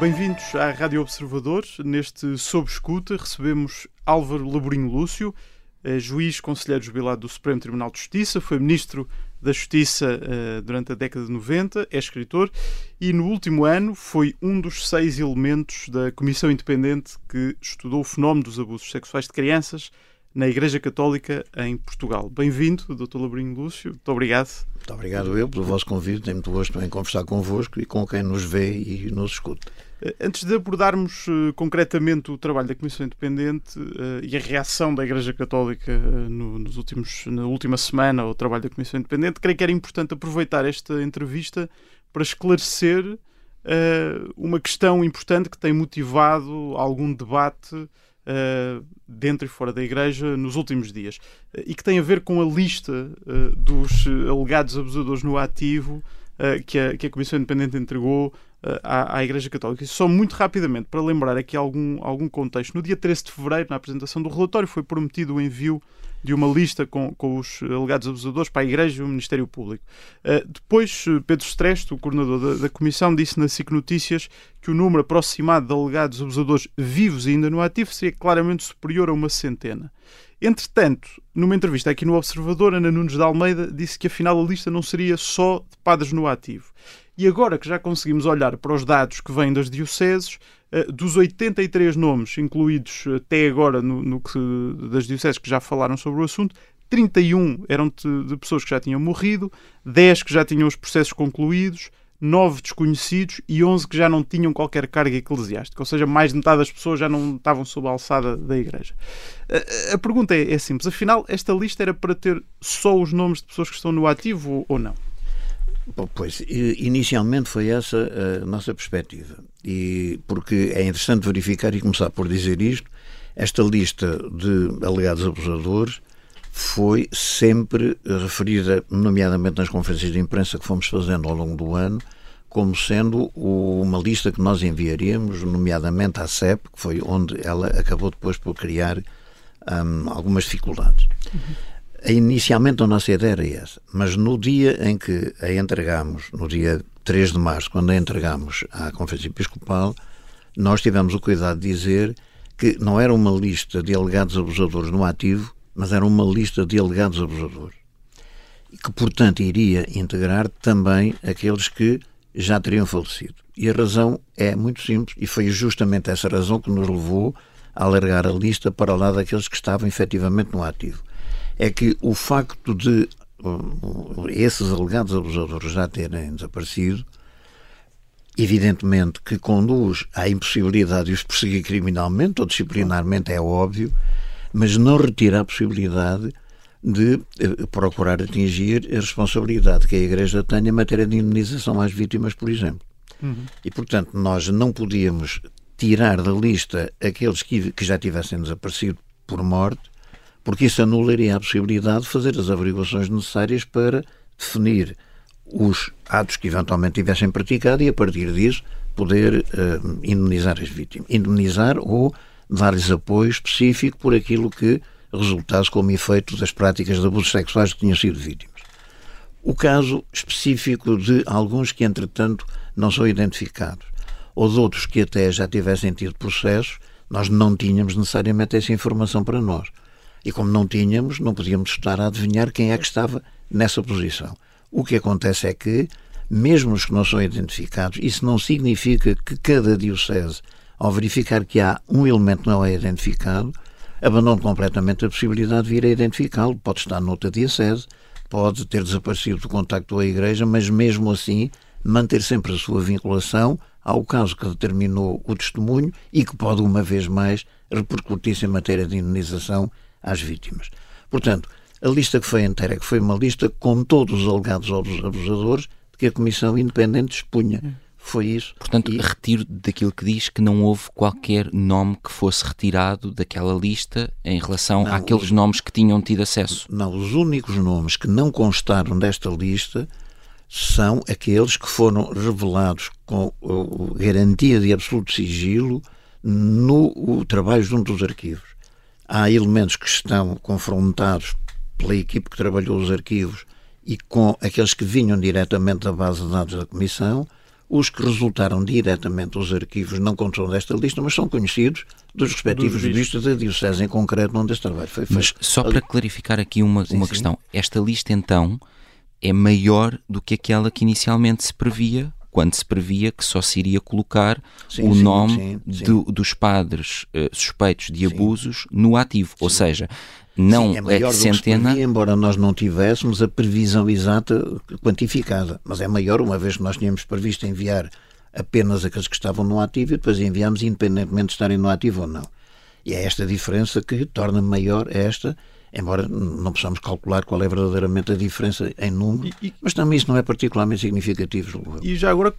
Bem-vindos à Rádio Observador. Neste Sob Escuta recebemos Álvaro Laborinho Lúcio, é juiz conselheiro jubilado do Supremo Tribunal de Justiça, foi ministro da Justiça uh, durante a década de 90, é escritor e no último ano foi um dos seis elementos da Comissão Independente que estudou o fenómeno dos abusos sexuais de crianças na Igreja Católica em Portugal. Bem-vindo, Dr. Labrinho Lúcio. Muito obrigado. Muito obrigado eu pelo vosso convite. Tenho muito gosto em conversar convosco e com quem nos vê e nos escuta. Antes de abordarmos uh, concretamente o trabalho da Comissão Independente uh, e a reação da Igreja Católica uh, no, nos últimos, na última semana ao trabalho da Comissão Independente, creio que era importante aproveitar esta entrevista para esclarecer uma questão importante que tem motivado algum debate dentro e fora da Igreja nos últimos dias e que tem a ver com a lista dos alegados abusadores no ativo que a, que, a, Comissão Independente entregou à, à, Igreja Católica. E só muito rapidamente, para lembrar aqui algum, algum contexto, no dia 13 de fevereiro, na apresentação do relatório, foi prometido o envio de uma lista com, com os alegados abusadores para a Igreja e o Ministério Público. Uh, depois, Pedro Streste, o coordenador da, da, Comissão, disse na SIC Notícias que o número aproximado de alegados abusadores vivos ainda no ativo seria claramente superior a uma centena. Entretanto, numa entrevista aqui no Observador, Ana Nunes de Almeida disse que afinal a lista não seria só de padres no ativo. E agora que já conseguimos olhar para os dados que vêm das dioceses, eh, dos 83 nomes incluídos até agora no, no que, das dioceses que já falaram sobre o assunto, 31 eram de, de, pessoas que já tinham morrido, 10 que já tinham os processos concluídos, 9 desconhecidos e 11 que já não tinham qualquer carga eclesiástica, ou seja, mais de metade das pessoas já não estavam sob a alçada da igreja. A, a pergunta é, é, simples: afinal, esta lista era para ter só os nomes de pessoas que estão no ativo ou, ou não? Pois, inicialmente foi essa a nossa perspectiva. E porque é interessante verificar e começar por dizer isto, esta lista de alegados abusadores foi sempre referida, nomeadamente nas conferências de imprensa que fomos fazendo ao longo do ano, como sendo uma lista que nós enviaríamos, nomeadamente à CEP, que foi onde ela acabou depois por criar um, algumas dificuldades. Uhum. Inicialmente a nossa ideia era essa, mas no dia em que a entregamos, no dia 3 de março, quando a entregamos à Conferência Episcopal, nós tivemos o cuidado de dizer que não era uma lista de alegados abusadores no ativo, mas era uma lista de alegados abusadores. E que, portanto, iria integrar também aqueles que já teriam falecido. E a razão é muito simples, e foi justamente essa razão que nos levou a alargar a lista para lá daqueles que estavam efetivamente no ativo é que o facto de esses alegados abusadores já terem desaparecido, evidentemente que conduz à impossibilidade de os perseguir criminalmente ou disciplinarmente, é óbvio, mas não retira a possibilidade de eh, procurar atingir a responsabilidade que a Igreja tem em matéria de indenização às vítimas, por exemplo. Uhum. E, portanto, nós não podíamos tirar da lista aqueles que, que já tivessem desaparecido por morte porque isso anularia a possibilidade de fazer as averiguações necessárias para definir os atos que eventualmente tivessem praticado e, a partir disso, poder uh, indemnizar as vítimas. Indemnizar ou dar-lhes apoio específico por aquilo que resultasse como efeito das práticas de abusos sexuais que tinham sido vítimas. O caso específico de alguns que, entretanto, não são identificados, ou de outros que até já tivessem tido processos, nós não tínhamos necessariamente essa informação para nós. E como não tínhamos, não podíamos estar a adivinhar quem é que estava nessa posição. O que acontece é que, mesmo os que não são identificados, isso não significa que cada diocese, ao verificar que há um elemento não é identificado, abandone completamente a possibilidade de vir a identificá-lo. Pode estar noutra diocese, pode ter desaparecido do contacto com a Igreja, mas mesmo assim manter sempre a sua vinculação ao caso que determinou o testemunho e que pode, uma vez mais, repercutir-se em matéria de indenização às vítimas. Portanto, a lista que foi inteira, que foi uma lista com todos os alegados abusadores de que a Comissão Independente expunha. Foi isso. Portanto, e... retiro daquilo que diz que não houve qualquer nome que fosse retirado daquela lista em relação não, àqueles os... nomes que tinham tido acesso. Não, os únicos nomes que não constaram desta lista são aqueles que foram revelados com garantia de absoluto sigilo no trabalho junto dos arquivos há elementos que estão confrontados pela equipe que trabalhou os arquivos e com aqueles que vinham diretamente da base de dados da Comissão, Os que resultaram diretamente dos arquivos não constam desta lista, mas são conhecidos dos respectivos dos da Diocese em concreto onde este trabalho foi feito. Mas só para clarificar aqui uma, sim, uma sim. questão, esta lista então é maior do que aquela que inicialmente se previa quando se previa que só se iria colocar sim, o nome do, dos padres uh, suspeitos de abusos no ativo. Ou seja, não Sim, é, é centena. Previa, embora nós não tivéssemos a previsão exata quantificada, mas é maior, uma vez que nós tínhamos previsto enviar apenas aqueles que estavam no ativo e depois enviamos independentemente de estarem no ativo ou não. E é esta diferença que torna maior esta embora não possamos calcular qual é verdadeiramente a diferença em número, e, e, mas também isso não é particularmente significativo. E já agora,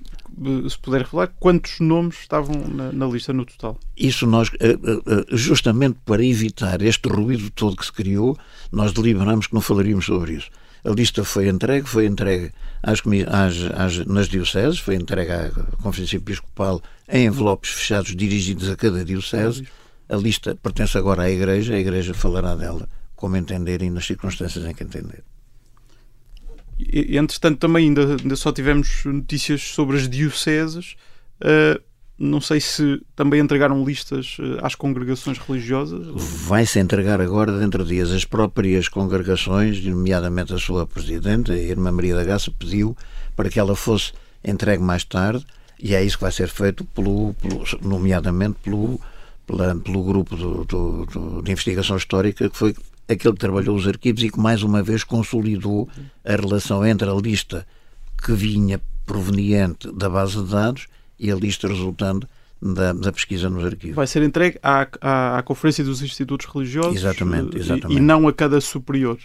se puder revelar, quantos nomes estavam na, na lista no total? Isso nós, eh, eh, eh, justamente para evitar este ruído todo que se criou, nós deliberamos que não falaríamos sobre isso. A lista foi entregue, foi entregue às, às, às, nas dioceses, foi entregue à Conferência Episcopal em envelopes fechados dirigidos a cada diocese. A lista pertence agora à Igreja, a Igreja falará dela como entender e nas circunstâncias em que entender. Entretanto, também ainda, ainda só tivemos notícias sobre as dioceses. Uh, não sei se também entregaram listas uh, às congregações religiosas. Vai-se entregar agora, dentro de dias, as próprias congregações, nomeadamente a sua presidente, a Irmã Maria da Graça, pediu para que ela fosse entregue mais tarde, e é isso que vai ser feito, pelo, pelo nomeadamente pelo, pela, pelo grupo do, do, do, de investigação histórica, que foi aquele que trabalhou os arquivos e que mais uma vez consolidou a relação entre a lista que vinha proveniente da base de dados e a lista resultante da, da, pesquisa nos arquivos. Vai ser entregue à, à, à, Conferência dos Institutos Religiosos exatamente, exatamente. E, e, não a cada superior.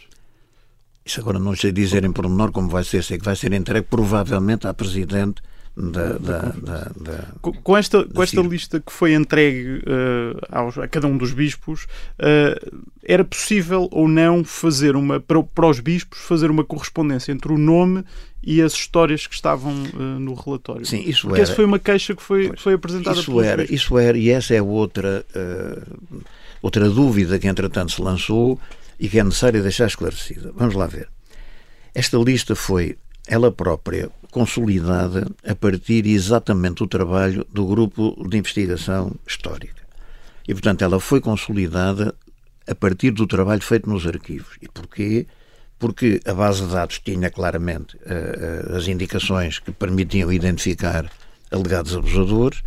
Isso agora não sei dizer em pormenor como vai ser, sei que vai ser entregue provavelmente à Presidente da, da, da, da com esta, com esta lista que foi entregue uh, aos, a cada um dos bispos, uh, era possível ou não fazer uma para, para, os bispos fazer uma correspondência entre o nome e as histórias que estavam uh, no relatório? Sim, isso Porque era. essa foi uma queixa que foi, foi apresentada. Isso era, bispos. isso era, e essa é outra, outra dúvida que entretanto se lançou e que é necessário deixar esclarecida. Vamos lá ver. Esta lista foi ela própria consolidada a partir exatamente do trabalho do grupo de investigação histórica. E, portanto, ela foi consolidada a partir do trabalho feito nos arquivos. E porquê? Porque a base de dados tinha claramente uh, as indicações que permitiam identificar alegados abusadores.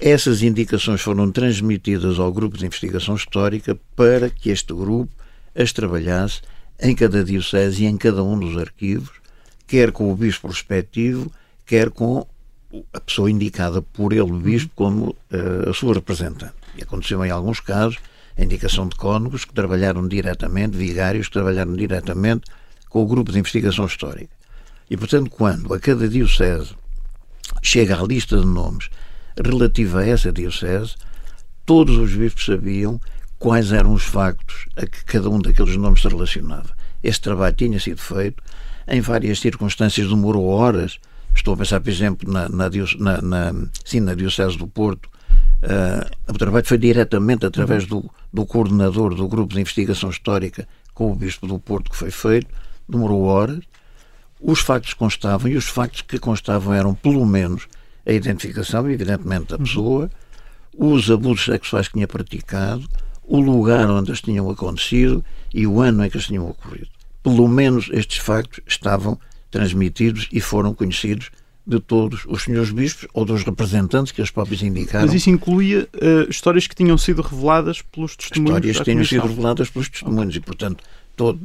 Essas indicações foram transmitidas ao grupo de investigação histórica para que este grupo as trabalhasse em cada diocese e em cada um dos arquivos quer com o bispo respectivo, quer com a pessoa indicada por ele, o bispo, como uh, a sua representante. E aconteceu em alguns casos a indicação de cônegos que trabalharam diretamente, vigários que trabalharam diretamente com o grupo de investigação histórica. E, portanto, quando a cada diocese chega a lista de nomes relativa a essa diocese, todos os bispos sabiam quais eram os factos a que cada um daqueles nomes se relacionava. Este trabalho tinha sido feito, em várias circunstâncias demorou horas. Estou a pensar, por exemplo, na, na, na, na sim, na Diocese do Porto. Uh, o trabalho foi diretamente através do, do coordenador do grupo de investigação histórica com o Bispo do Porto que foi feito. Demorou horas. Os factos constavam e os factos que constavam eram, pelo menos, a identificação, evidentemente, da pessoa, os abusos sexuais que tinha praticado, o lugar onde eles tinham acontecido e o ano em que eles tinham ocorrido pelo menos estes factos estavam transmitidos e foram conhecidos de todos os senhores bispos ou dos representantes que eles próprios indicaram. Mas isso incluía uh, histórias que tinham sido reveladas pelos testemunhos Histórias que tinham sido reveladas pelos testemunhos okay. e, portanto, todo,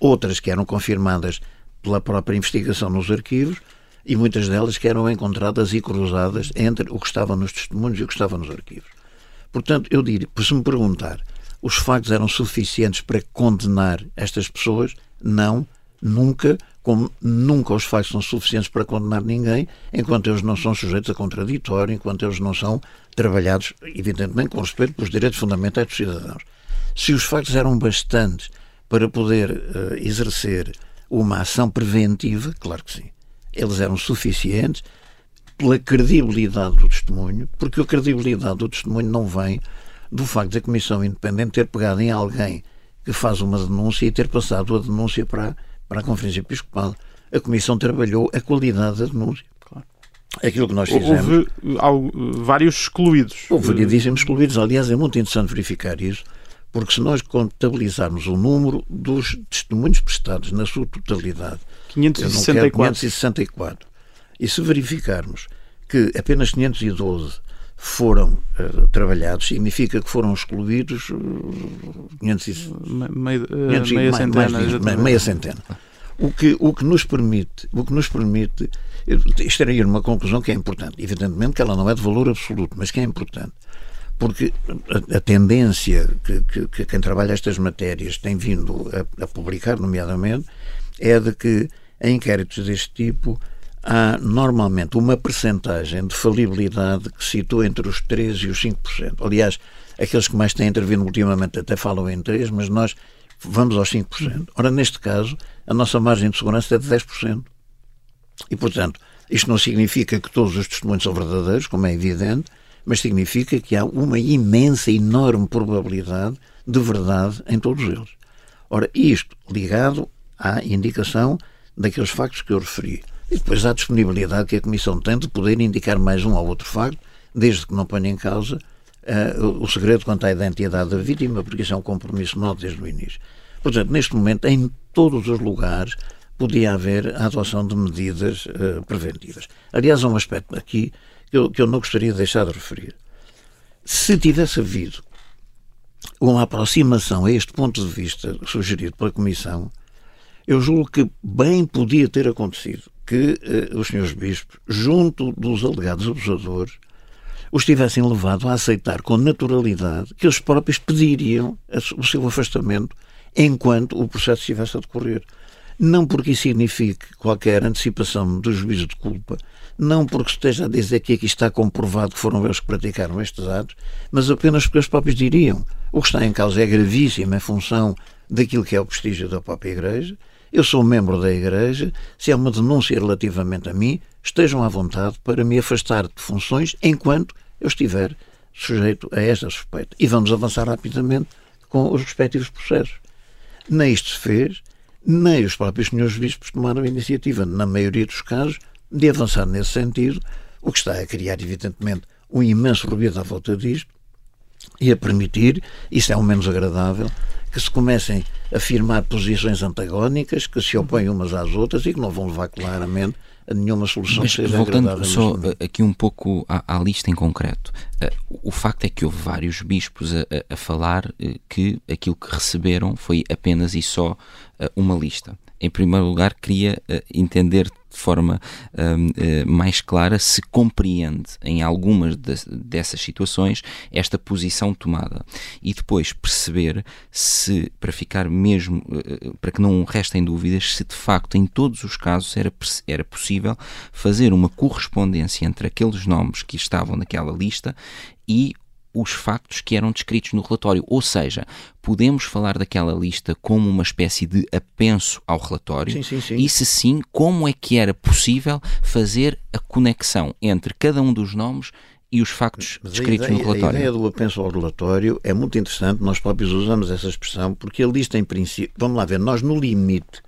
outras que eram confirmadas pela própria investigação nos arquivos e muitas delas que eram encontradas e cruzadas entre o que estava nos testemunhos e o que estava nos arquivos. Portanto, eu diria, se me perguntar, os factos eram suficientes para condenar estas pessoas? Não, nunca, como nunca os factos são suficientes para condenar ninguém, enquanto eles não são sujeitos a contraditório, enquanto eles não são trabalhados, evidentemente, com respeito pelos direitos fundamentais dos cidadãos. Se os factos eram bastantes para poder uh, exercer uma ação preventiva, claro que sim. Eles eram suficientes pela credibilidade do testemunho, porque a credibilidade do testemunho não vem do facto da Comissão Independente ter pegado em alguém que faz uma denúncia e ter passado a denúncia para, para a Conferência Episcopal. A Comissão trabalhou a qualidade da denúncia. Claro. aquilo que nós fizemos. Houve, vários excluídos. Houve variedíssimos excluídos. Aliás, é muito interessante verificar isso, porque se nós contabilizarmos o número dos testemunhos prestados na sua totalidade, 564. 564, e se verificarmos que apenas 512 foram uh, trabalhados, significa que foram excluídos uh, 500 meia, uh, meia, centena, mais, meia centena. O que, o que nos permite, o que nos permite extrair uma conclusão que é importante. Evidentemente que ela não é de valor absoluto, mas que é importante. Porque a, a tendência que, que, que, quem trabalha estas matérias tem vindo a, a publicar, nomeadamente, é de que em inquéritos deste tipo há normalmente uma percentagem de falibilidade que se situa entre os 3% e os 5%. Aliás, aqueles que mais têm intervindo ultimamente até falam em 3%, mas nós vamos aos 5%. Ora, neste caso, a nossa margem de segurança é de 10%. E, portanto, isto não significa que todos os testemunhos são verdadeiros, como é evidente, mas significa que há uma imensa, enorme probabilidade de verdade em todos eles. Ora, isto ligado à indicação daqueles factos que eu referi. E depois há a disponibilidade que a Comissão tem de poder indicar mais um ou outro facto, desde que não ponha em causa uh, o segredo quanto à identidade da vítima, porque isso é um compromisso nosso desde o início. Portanto, neste momento, em todos os lugares, podia haver a adoção de medidas uh, preventivas. Aliás, há um aspecto aqui que eu, que eu não gostaria de deixar de referir. Se tivesse havido uma aproximação a este ponto de vista sugerido pela Comissão, eu julgo que bem podia ter acontecido que eh, os senhores bispos, junto dos alegados abusadores, os tivessem levado a aceitar com naturalidade que eles próprios pediriam o seu afastamento enquanto o processo estivesse a decorrer. Não porque isso signifique qualquer antecipação do juízo de culpa, não porque esteja a dizer que aqui está comprovado que foram eles que praticaram estes atos, mas apenas porque eles próprios diriam o que está em causa é gravíssimo em função daquilo que é o prestígio da própria Igreja eu sou membro da Igreja, se há uma denúncia relativamente a mim, estejam à vontade para me afastar de funções enquanto eu estiver sujeito a esta suspeita. E vamos avançar rapidamente com os respectivos processos. Nem isto se fez, nem os próprios senhores bispos tomaram a iniciativa, na maioria dos casos, de avançar nesse sentido, o que está a criar, evidentemente, um imenso ruído à volta disto e a permitir, isso é o menos agradável, que se comecem a firmar posições antagónicas que se opõem umas às outras e que não vão levar claramente a nenhuma solução Mas, que seja voltando só aqui um pouco à, à, lista em concreto, uh, o facto é que houve vários bispos a, a, falar uh, que aquilo que receberam foi apenas e só uma lista em primeiro lugar, queria uh, entender de forma uh, mais clara se compreende em algumas de, dessas situações esta posição tomada. E depois perceber se, para ficar mesmo, uh, para que não restem dúvidas, se de facto em todos os casos era, era possível fazer uma correspondência entre aqueles nomes que estavam naquela lista e os factos que eram descritos no relatório. Ou seja, podemos falar daquela lista como uma espécie de apenso ao relatório? Sim, sim, sim. E se sim, como é que era possível fazer a conexão entre cada um dos nomes e os factos Mas descritos ideia, no relatório? A ideia do apenso ao relatório é muito interessante, nós próprios usamos essa expressão, porque a lista em princípio, vamos lá ver, nós no limite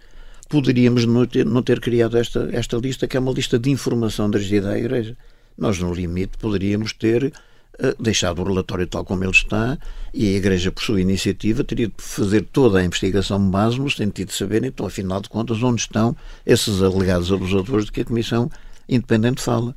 poderíamos não ter, não ter criado esta, esta lista, que é uma lista de informação dirigida à Igreja. Nós no limite poderíamos ter deixado o relatório tal como ele está e a Igreja, por sua iniciativa, teria de fazer toda a investigação base no sentido de saber, então, afinal de contas, onde estão esses alegados abusadores de que a Comissão Independente fala.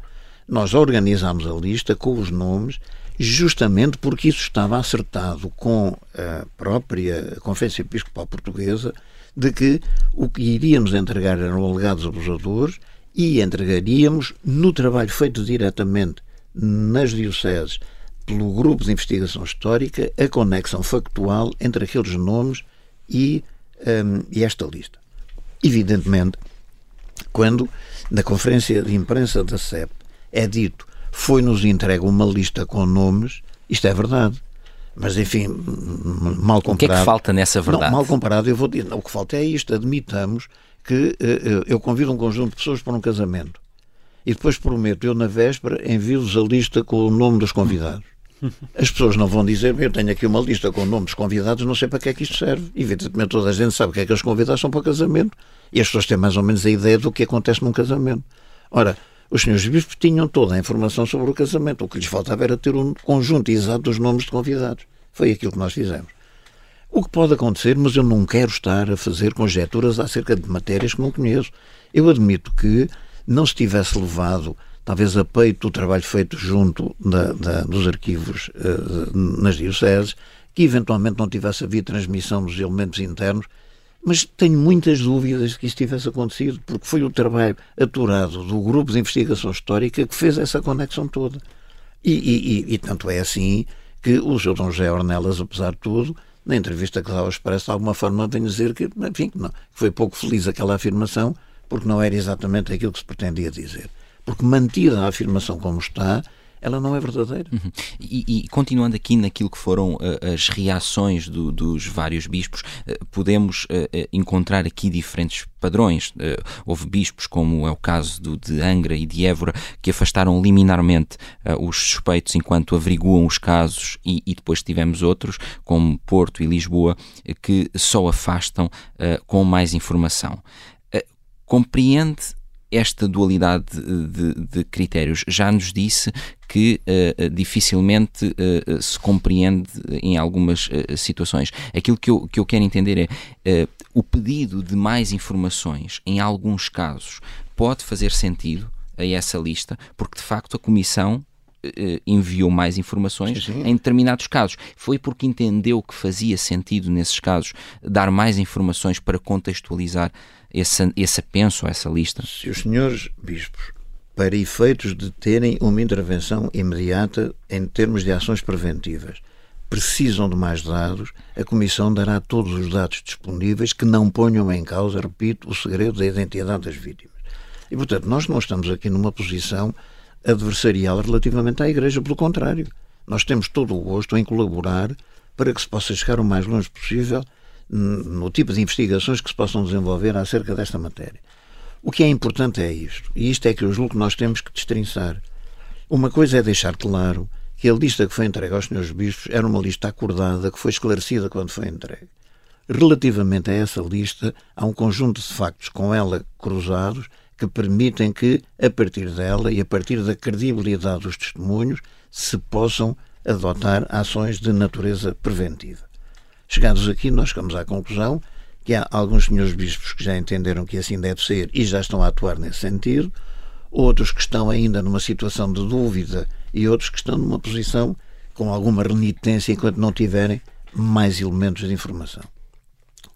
Nós organizámos a lista com os nomes justamente porque isso estava acertado com a própria Conferência Episcopal Portuguesa de que o que iríamos entregar eram alegados abusadores e entregaríamos no trabalho feito diretamente nas dioceses pelo Grupo de Investigação Histórica a conexão factual entre aqueles nomes e, um, e esta lista. Evidentemente, quando na conferência de imprensa da CEP é dito foi-nos entregue uma lista com nomes, isto é verdade. Mas, enfim, mal comparado. O que é que falta nessa verdade? Não, mal comparado, eu vou dizer, o que falta é isto. Admitamos que uh, eu convido um conjunto de pessoas para um casamento e depois prometo, eu na véspera envio-vos a lista com o nome dos convidados. As pessoas não vão dizer, eu tenho aqui uma lista com nomes convidados, não sei para que é que isto serve. Evidentemente toda a gente sabe que é que os convidados são para o casamento e as pessoas têm mais ou menos a ideia do que acontece num casamento. Ora, Os senhores bispos tinham toda a informação sobre o casamento. O que lhes faltava era ter um conjunto exato dos nomes de convidados. Foi aquilo que nós fizemos. O que pode acontecer, mas eu não quero estar a fazer conjecturas acerca de matérias que não conheço. Eu admito que não se tivesse levado, talvez a peito, o trabalho feito junto da, da, dos arquivos uh, nas dioceses, que eventualmente não tivesse havido transmissão dos elementos internos, mas tenho muitas dúvidas de que isso tivesse acontecido, porque foi o trabalho aturado do grupo de investigação histórica que fez essa conexão toda. E, e, e, e tanto é assim que o Sr. Dom José Ornelas, apesar de tudo, na entrevista que dá ao Expresso, de alguma forma vem dizer que, enfim, não, foi pouco feliz aquela afirmação, porque não era exatamente aquilo que se pretendia dizer. Porque mantida a afirmação como está, ela não é verdadeira. Uhum. E, e, continuando aqui naquilo que foram uh, as reações do, dos vários bispos, uh, podemos uh, encontrar aqui diferentes padrões. houve bispos, como é o caso do, de Angra e de Évora, que afastaram liminarmente os suspeitos enquanto averiguam os casos, e, e, depois tivemos outros, como Porto e Lisboa, que só afastam com mais informação. Compreende esta dualidade de, de, critérios já nos disse que uh, dificilmente uh, se compreende em algumas uh, situações. Aquilo que eu, que eu quero entender é o pedido de mais informações, em alguns casos, pode fazer sentido a essa lista, porque de facto a Comissão enviou mais informações sim, sim. em determinados casos. Foi porque entendeu que fazia sentido, nesses casos, dar mais informações para contextualizar esse, esse apenso, essa lista? Se os senhores bispos, para efeitos de terem uma intervenção imediata em termos de ações preventivas, precisam de mais dados, a Comissão dará todos os dados disponíveis que não ponham em causa, repito, o segredo da identidade das vítimas. E, portanto, nós não estamos aqui numa posição adversarial relativamente à Igreja, pelo contrário. Nós temos todo o gosto em colaborar para que se possa chegar o mais longe possível no tipo de investigações que se possam desenvolver acerca desta matéria. O que é importante é isto, e isto é que eu julgo que nós temos que destrinçar. Uma coisa é deixar claro que a lista que foi entregue aos senhores bispos era uma lista acordada que foi esclarecida quando foi entregue. Relativamente a essa lista, há um conjunto de factos com ela cruzados que permitem que, a partir dela e a partir da credibilidade dos testemunhos, se possam adotar ações de natureza preventiva. Chegados aqui, nós chegamos à conclusão que há alguns senhores bispos que já entenderam que assim deve ser e já estão a atuar nesse sentido, outros que estão ainda numa situação de dúvida e outros que estão numa posição com alguma renitência enquanto não tiverem mais elementos de informação.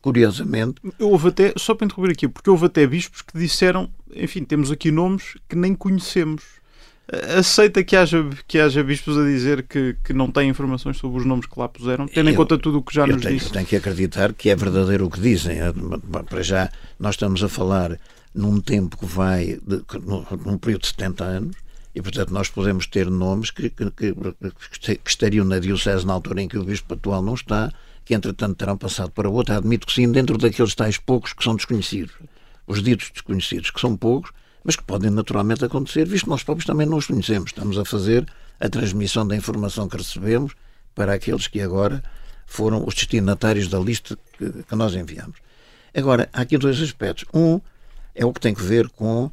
Curiosamente. Houve até, só para interromper aqui, porque houve até bispos que disseram, enfim, temos aqui nomes que nem conhecemos aceita que haja, que haja bispos a dizer que, que não têm informações sobre os nomes que lá puseram, tendo em conta tudo o que já nos tenho, disse? Eu tenho que acreditar que é verdadeiro o que dizem. Para já, nós estamos a falar num tempo que vai, de, num período de 70 anos, e portanto nós podemos ter nomes que, que, que, que estariam na Diocese na altura em que o bispo atual não está, que entretanto terão passado para outra. Admito que sim, dentro daqueles tais poucos que são desconhecidos. Os ditos desconhecidos, que são poucos, mas que podem naturalmente acontecer, visto que nós próprios também não os conhecemos. Estamos a fazer a transmissão da informação que recebemos para aqueles que agora foram os destinatários da lista que, que nós enviamos. Agora, há aqui dois aspectos. Um é o que tem que ver com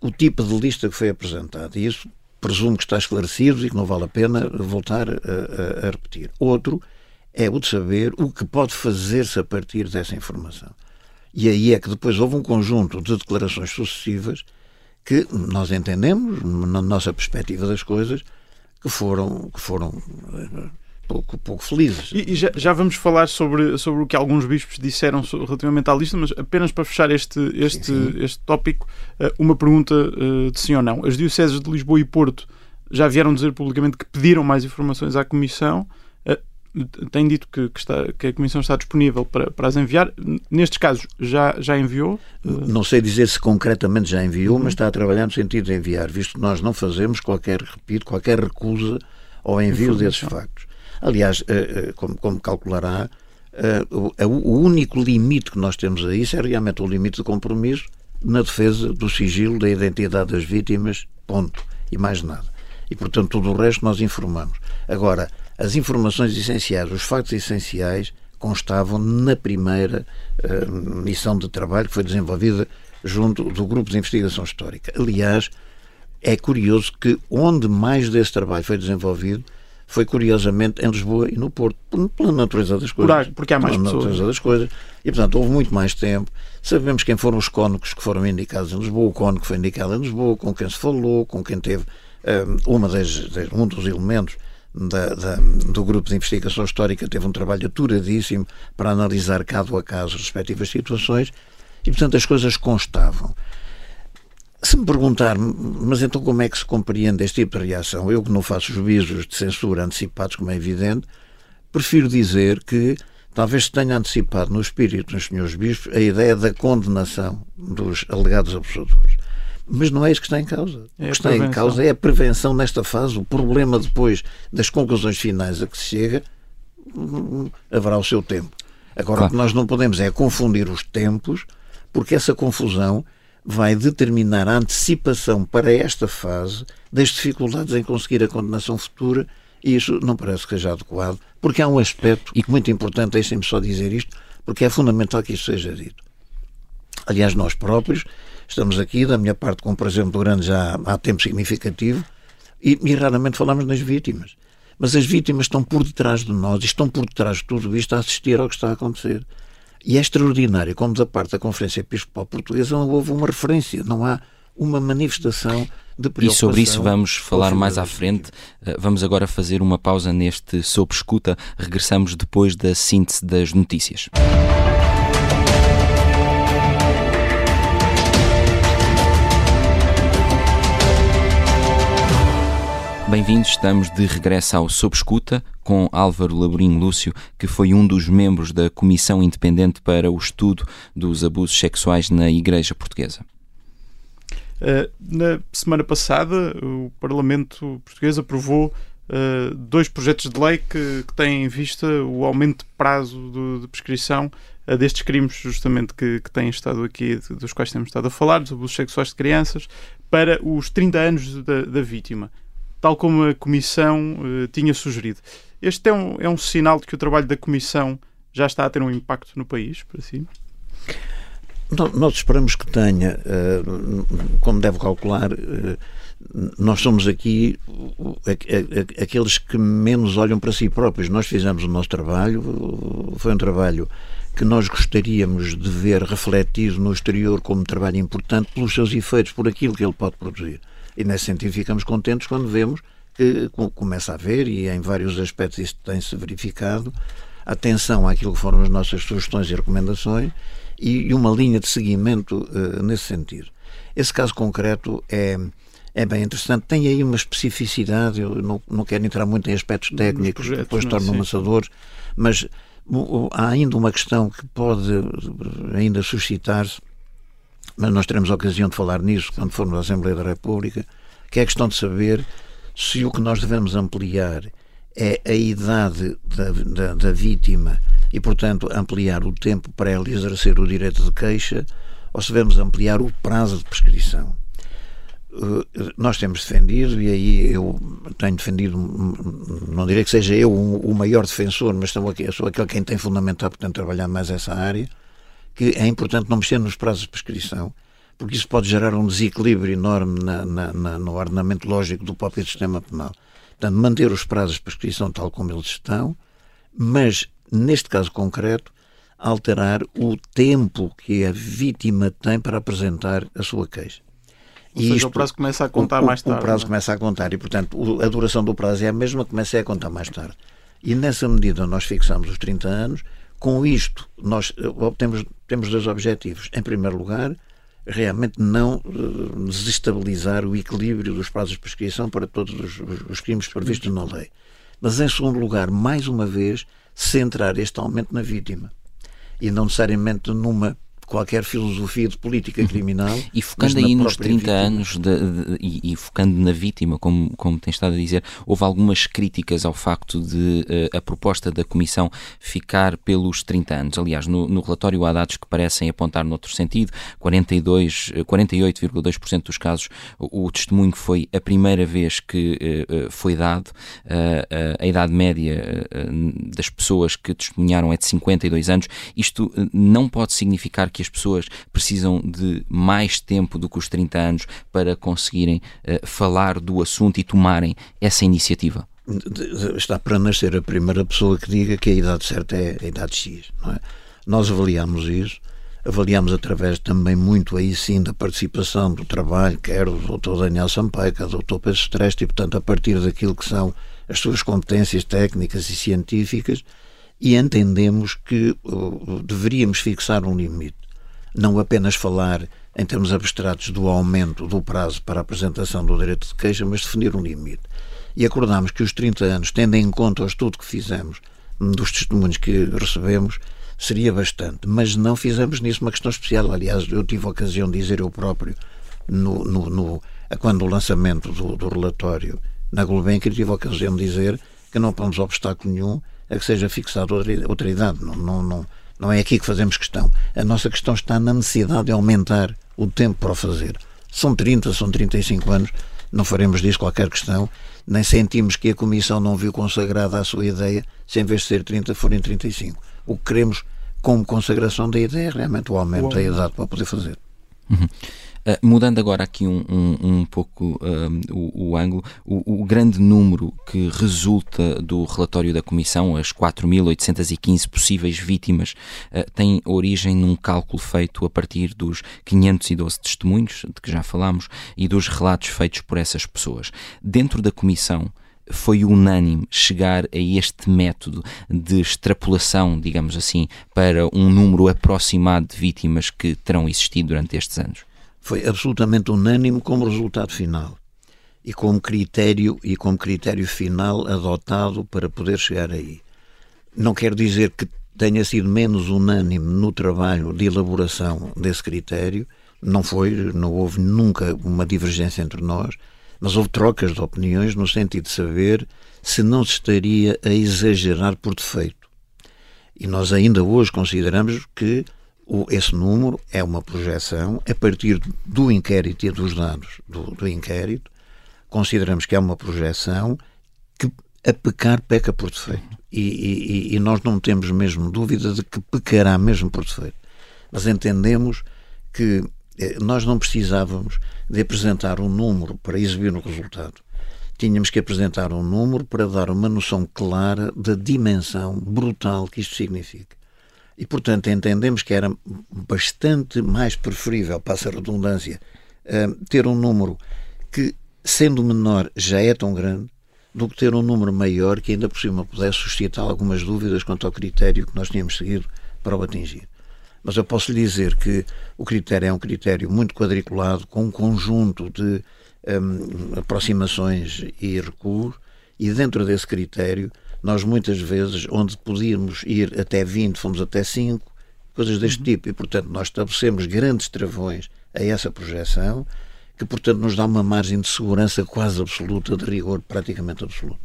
o tipo de lista que foi apresentada, e isso presumo que está esclarecido e que não vale a pena voltar a, a, a repetir. Outro é o de saber o que pode fazer-se a partir dessa informação. E aí é que depois houve um conjunto de declarações sucessivas que nós entendemos, na nossa perspectiva das coisas, que foram, que foram eh, pouco, pouco felizes. E, e já, já, vamos falar sobre, sobre o que alguns bispos disseram relativamente à lista, mas apenas para fechar este, este, sim, sim. este tópico, eh, uma pergunta eh, de sim ou não. As dioceses de Lisboa e Porto já vieram dizer publicamente que pediram mais informações à Comissão tem dito que, que, está, que a Comissão está disponível para, para as enviar. Nestes casos, já, já enviou? Não sei dizer se concretamente já enviou, uhum. mas está a trabalhar no sentido de enviar, visto que nós não fazemos qualquer, repito, qualquer recusa ao envio desses factos. Aliás, eh, eh, como, como calculará, eh, o único limite que nós temos a isso é realmente o limite de compromisso na defesa do sigilo da identidade das vítimas, ponto. E mais nada. E, portanto, tudo o resto nós informamos. Agora, as informações essenciais, os factos essenciais, constavam na primeira uh, missão de trabalho que foi desenvolvida junto do Grupo de Investigação Histórica. Aliás, é curioso que onde mais desse trabalho foi desenvolvido foi curiosamente em Lisboa e no Porto, pela natureza das coisas. Por, porque há mais pela pessoas. natureza das coisas. E, portanto, houve muito mais tempo. Sabemos quem foram os cónicos que foram indicados em Lisboa, o cónico foi indicado em Lisboa, com quem se falou, com quem teve um, uma das, um dos elementos da, da, do grupo de investigação histórica teve um trabalho aturadíssimo para analisar caso a caso as respectivas situações e, portanto, as coisas constavam. Se me perguntar, mas então como é que se compreende este tipo de reação? Eu que não faço juízos de censura antecipados, como é evidente, prefiro dizer que talvez se tenha antecipado no espírito dos senhores bispos a ideia da condenação dos alegados abusadores. Mas não é isso que está em causa. É o que está em causa é a prevenção nesta fase. O problema depois das conclusões finais a que se chega haverá o seu tempo. Agora, claro. o que nós não podemos é confundir os tempos, porque essa confusão vai determinar a antecipação para esta fase das dificuldades em conseguir a condenação futura e isso não parece que seja adequado, porque há um aspecto e muito importante, deixem-me só dizer isto, porque é fundamental que isso seja dito. Aliás, nós próprios estamos aqui, da minha parte, com por exemplo grande já há tempo significativo, e, e raramente falamos nas vítimas. Mas as vítimas estão por detrás de nós e estão por detrás de tudo isto a assistir ao que está a acontecer. E é extraordinário como da parte da Conferência Episcopal Portuguesa não houve uma referência, não há uma manifestação de preocupação. E sobre isso vamos falar mais à frente. Eh, vamos agora fazer uma pausa neste Sob Escuta. Regressamos depois da síntese das notícias. Bem-vindos, estamos de regresso ao Sob Escuta com Álvaro Laborinho Lúcio, que foi um dos membros da Comissão Independente para o Estudo dos Abusos Sexuais na Igreja Portuguesa. Uh, na semana passada, o Parlamento Português aprovou uh, dois projetos de lei que, que, têm em vista o aumento de prazo de, prescrição destes crimes, justamente que, que, têm estado aqui, dos quais temos estado a falar, dos abusos sexuais de crianças, para os 30 anos da, da vítima tal como a Comissão uh, tinha sugerido. Este é um, é um sinal de que o trabalho da Comissão já está a ter um impacto no país, para si? Nós esperamos que tenha, eh, como deve calcular, eh, nós somos aqui aqueles que menos olham para si próprios. Nós fizemos o nosso trabalho, foi um trabalho que nós gostaríamos de ver refletido no exterior como trabalho importante pelos seus efeitos, por aquilo que ele pode produzir. E nesse sentido ficamos contentes quando vemos que começa a haver, e em vários aspectos isso tem-se verificado, atenção àquilo que foram as nossas sugestões e recomendações e uma linha de seguimento uh, nesse sentido. Esse caso concreto é, é bem interessante. Tem aí uma especificidade, eu não, não quero entrar muito em aspectos técnicos, projetos, depois tornam amassadores, mas há ainda uma questão que pode ainda suscitar-se mas nós teremos a ocasião de falar nisso quando formos à Assembleia da República, que é a questão de saber se o que nós devemos ampliar é a idade da, da, da vítima e, portanto, ampliar o tempo para ela exercer o direito de queixa ou se devemos ampliar o prazo de prescrição. Eh, nós temos defendido, e aí eu tenho defendido, não direi que seja eu o maior defensor, mas sou aquele quem tem fundamentado, portanto, trabalhar mais essa área, que é importante não mexer nos prazos de prescrição, porque isso pode gerar um desequilíbrio enorme na, na, na, no ordenamento lógico do próprio sistema penal. Portanto, manter os prazos de prescrição tal como eles estão, mas, neste caso concreto, alterar o tempo que a vítima tem para apresentar a sua queixa. Ou e seja, isto, o prazo começa a contar o, mais tarde. O prazo é? começa a contar e, portanto, a duração do prazo é a mesma, começa a contar mais tarde. E nessa medida nós fixamos os 30 anos, com isto, nós obtemos, temos dois objetivos. Em primeiro lugar, realmente não uh, desestabilizar o equilíbrio dos prazos de prescrição para todos os, os crimes previstos na lei. Mas, em segundo lugar, mais uma vez, centrar este aumento na vítima e não necessariamente numa qualquer filosofia de política uhum. criminal. E focando aí nos 30 vítima. anos de, de, e, e, focando na vítima, como, como tem estado a dizer, houve algumas críticas ao facto de uh, a proposta da Comissão ficar pelos 30 anos. Aliás, no, no relatório há dados que parecem apontar noutro sentido. 42, 48,2% dos casos o, o, testemunho foi a primeira vez que uh, foi dado. Uh, a idade média das pessoas que testemunharam é de 52 anos. Isto não pode significar que as pessoas precisam de mais tempo do que os 30 anos para conseguirem uh, falar do assunto e tomarem essa iniciativa? Está para nascer a primeira pessoa que diga que a idade certa é a idade X. Não é? Nós avaliamos isso avaliamos através também muito aí sim da participação do trabalho, quer do doutor Daniel Sampaio, quer do doutor Pedro Streste, e portanto a partir daquilo que são as suas competências técnicas e científicas, e entendemos que uh, deveríamos fixar um limite. Não apenas falar em termos abstratos do aumento do prazo para a apresentação do direito de queixa, mas definir um limite. E acordámos que os 30 anos, tendo em conta o estudo que fizemos, dos testemunhos que recebemos, seria bastante, mas não fizemos nisso uma questão especial. Aliás, eu tive a ocasião de dizer eu próprio, no, no, no quando o lançamento do, do relatório na Gulbenkian, tive a ocasião de dizer que não pomos obstáculo nenhum a que seja fixada outra idade. Não, não, não, não é aqui que fazemos questão. A nossa questão está na necessidade de aumentar o tempo para o fazer. São 30, são 35 anos, não faremos disso qualquer questão, nem sentimos que a Comissão não viu consagrada a sua ideia se em vez de ser 30 forem 35. O que queremos como consagração da ideia é realmente o aumento da idade para poder fazer. Uhum. Uh, mudando agora aqui um, um, um pouco o, o, ângulo, o, o, grande número que resulta do relatório da Comissão, as 4.815 possíveis vítimas, uh, tem origem num cálculo feito a partir dos 512 testemunhos, de que já falámos, e dos relatos feitos por essas pessoas. Dentro da Comissão, foi unânime chegar a este método de extrapolação, digamos assim, para um número aproximado de vítimas que terão existido durante estes anos? Foi absolutamente unânime como resultado final e como critério e como critério final adotado para poder chegar aí. Não quer dizer que tenha sido menos unânime no trabalho de elaboração desse critério, não foi, não houve nunca uma divergência entre nós mas houve trocas de opiniões no sentido de saber se não se estaria a exagerar por defeito. E nós ainda hoje consideramos que esse número é uma projeção a partir do inquérito e dos dados do, do inquérito. Consideramos que é uma projeção que a pecar peca por defeito. E, e, e, nós não temos mesmo dúvida de que pecará mesmo por defeito. Mas entendemos que eh, nós não precisávamos de apresentar um número para exibir o resultado. Tínhamos que apresentar um número para dar uma noção clara da dimensão brutal que isto significa. E, portanto, entendemos que era bastante mais preferível, passa a redundância, eh, ter um número que, sendo menor, já é tão grande, do que ter um número maior que ainda por cima pudesse suscitar algumas dúvidas quanto ao critério que nós tínhamos seguido para o atingir. Mas eu posso lhe dizer que o critério é um critério muito quadriculado, com um conjunto de um, aproximações e recuos, e dentro desse critério, nós muitas vezes, onde podíamos ir até 20, fomos até 5, coisas deste uhum. tipo. E, portanto, nós estabelecemos grandes travões a essa projeção, que, portanto, nos dá uma margem de segurança quase absoluta, de rigor praticamente absoluto.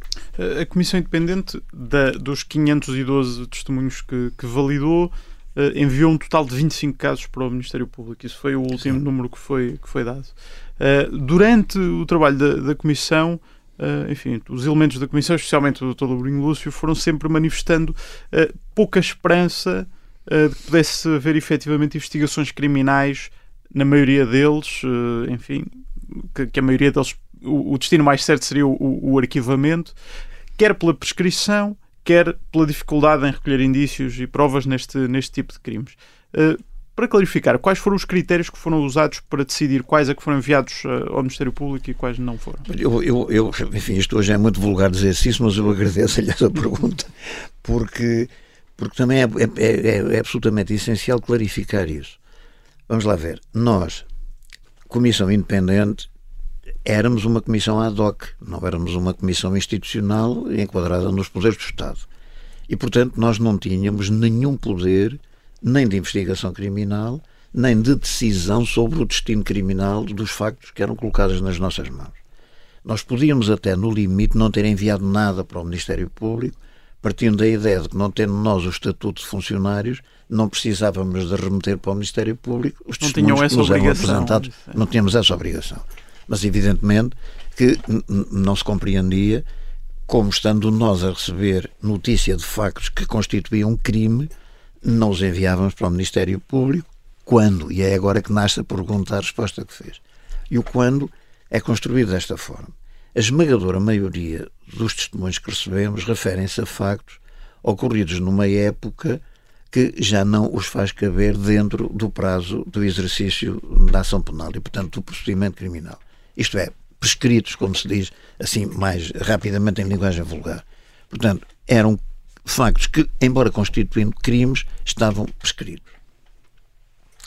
A Comissão Independente da, dos 512 testemunhos que, que validou uh, enviou um total de 25 casos para o Ministério Público. Isso foi o último Sim. número que foi, que foi dado. Uh, durante o trabalho da, da Comissão, uh, enfim, os elementos da Comissão, especialmente o Dr. Dobrinho Lúcio, foram sempre manifestando pouca esperança de que pudesse haver efetivamente investigações criminais, na maioria deles, enfim, que, que, a maioria deles, o, o destino mais certo seria o, o, o arquivamento, quer pela prescrição, quer pela dificuldade em recolher indícios e provas neste, neste tipo de crimes. Uh, para clarificar, quais foram os critérios que foram usados para decidir quais é que foram enviados uh, ao Ministério Público e quais não foram? Eu, eu, eu, enfim, isto hoje é muito vulgar dizer isso, mas eu agradeço-lhe essa pergunta, porque, porque também é, é, é, é absolutamente essencial clarificar isso. Vamos lá ver. Nós, Comissão Independente, éramos uma comissão ad hoc, não éramos uma comissão institucional enquadrada nos poderes do Estado. E, portanto, nós não tínhamos nenhum poder, nem de investigação criminal, nem de decisão sobre o destino criminal dos factos que eram colocados nas nossas mãos. Nós podíamos até, no limite, não ter enviado nada para o Ministério Público, partindo da ideia de que, não tendo nós o estatuto de funcionários, não precisávamos de remeter para o Ministério Público os não tinham essa que nos eram apresentados. Não tínhamos essa obrigação. Mas, evidentemente, que não se compreendia como, estando nós a receber notícia de factos que constituíam um crime, não os enviávamos para o Ministério Público, quando, e é agora que nasce a pergunta, a resposta que fez. E o quando é construído desta forma. A esmagadora maioria dos testemunhos que recebemos referem-se a factos ocorridos numa época que já não os faz caber dentro do prazo do exercício da ação penal e, portanto, do procedimento criminal. Isto é, prescritos, como se diz assim mais rapidamente em linguagem vulgar. Portanto, eram factos que, embora constituindo crimes, estavam prescritos.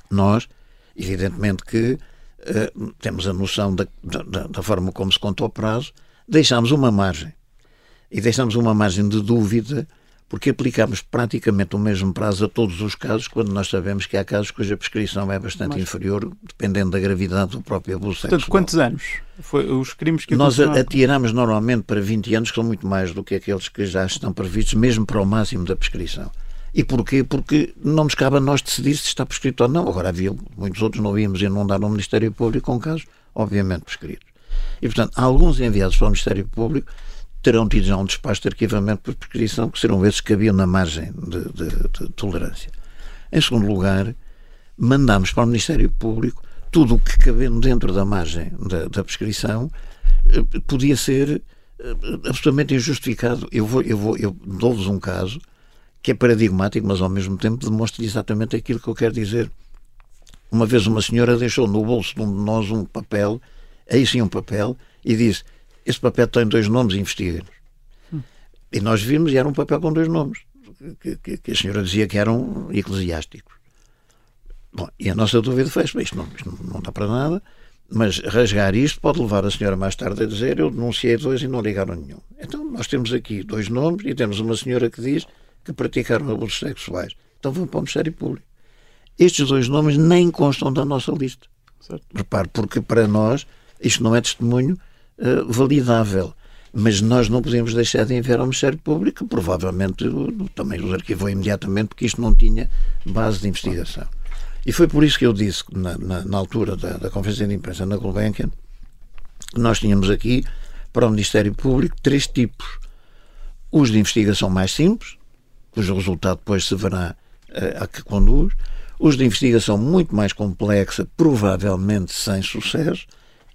Nós, evidentemente que uh, temos a noção da, da, da forma como se conta o prazo, deixamos uma margem. E deixamos uma margem de dúvida porque aplicamos praticamente o mesmo prazo a todos os casos, quando nós sabemos que há casos cuja prescrição é bastante Mas... inferior, dependendo da gravidade do próprio abuso Portanto, sexual. quantos anos? Foi os crimes que Nós atiramos normalmente para 20 anos, que são muito mais do que aqueles que já estão previstos, mesmo para o máximo da prescrição. E porquê? Porque não nos cabe a nós decidir se está prescrito ou não. Agora havia muitos outros, não íamos inundar o Ministério Público com casos, obviamente, prescritos. E, portanto, há alguns enviados para o Ministério Público terão tido já um despacho de arquivamento por prescrição, que serão esses que haviam na margem de, de, de tolerância. Em segundo lugar, mandamos para o Ministério Público tudo o que cabendo dentro da margem da, da prescrição eh, podia ser eh, absolutamente injustificado. Eu vou, eu vou, eu dou-vos um caso que é paradigmático, mas ao mesmo tempo demonstra exatamente aquilo que eu quero dizer. Uma vez uma senhora deixou no bolso de um de nós um papel, aí sim um papel, e disse: esse papel tem dois nomes, investiguemos. Hum. E nós vimos e era um papel com dois nomes, que, que, que, a senhora dizia que eram eclesiásticos. Bom, e a nossa dúvida foi: isto não, isto não dá para nada, mas rasgar isto pode levar a senhora mais tarde a dizer: eu denunciei dois e não ligaram nenhum. Então nós temos aqui dois nomes e temos uma senhora que diz que praticaram abusos sexuais. Então vão para o Ministério Público. Estes dois nomes nem constam da nossa lista. Certo. Repare, porque para nós isto não é testemunho uh, validável. Mas nós não podemos deixar de enviar ao Ministério Público, provavelmente também os arquivou imediatamente, porque isto não tinha base de investigação. E foi por isso que eu disse, na, na, na altura da, da, conferência de imprensa na Gulbenkian, que nós tínhamos aqui, para o Ministério Público, três tipos. Os de investigação mais simples, cujo resultado depois se verá uh, a que conduz. Os de investigação muito mais complexa, provavelmente sem sucesso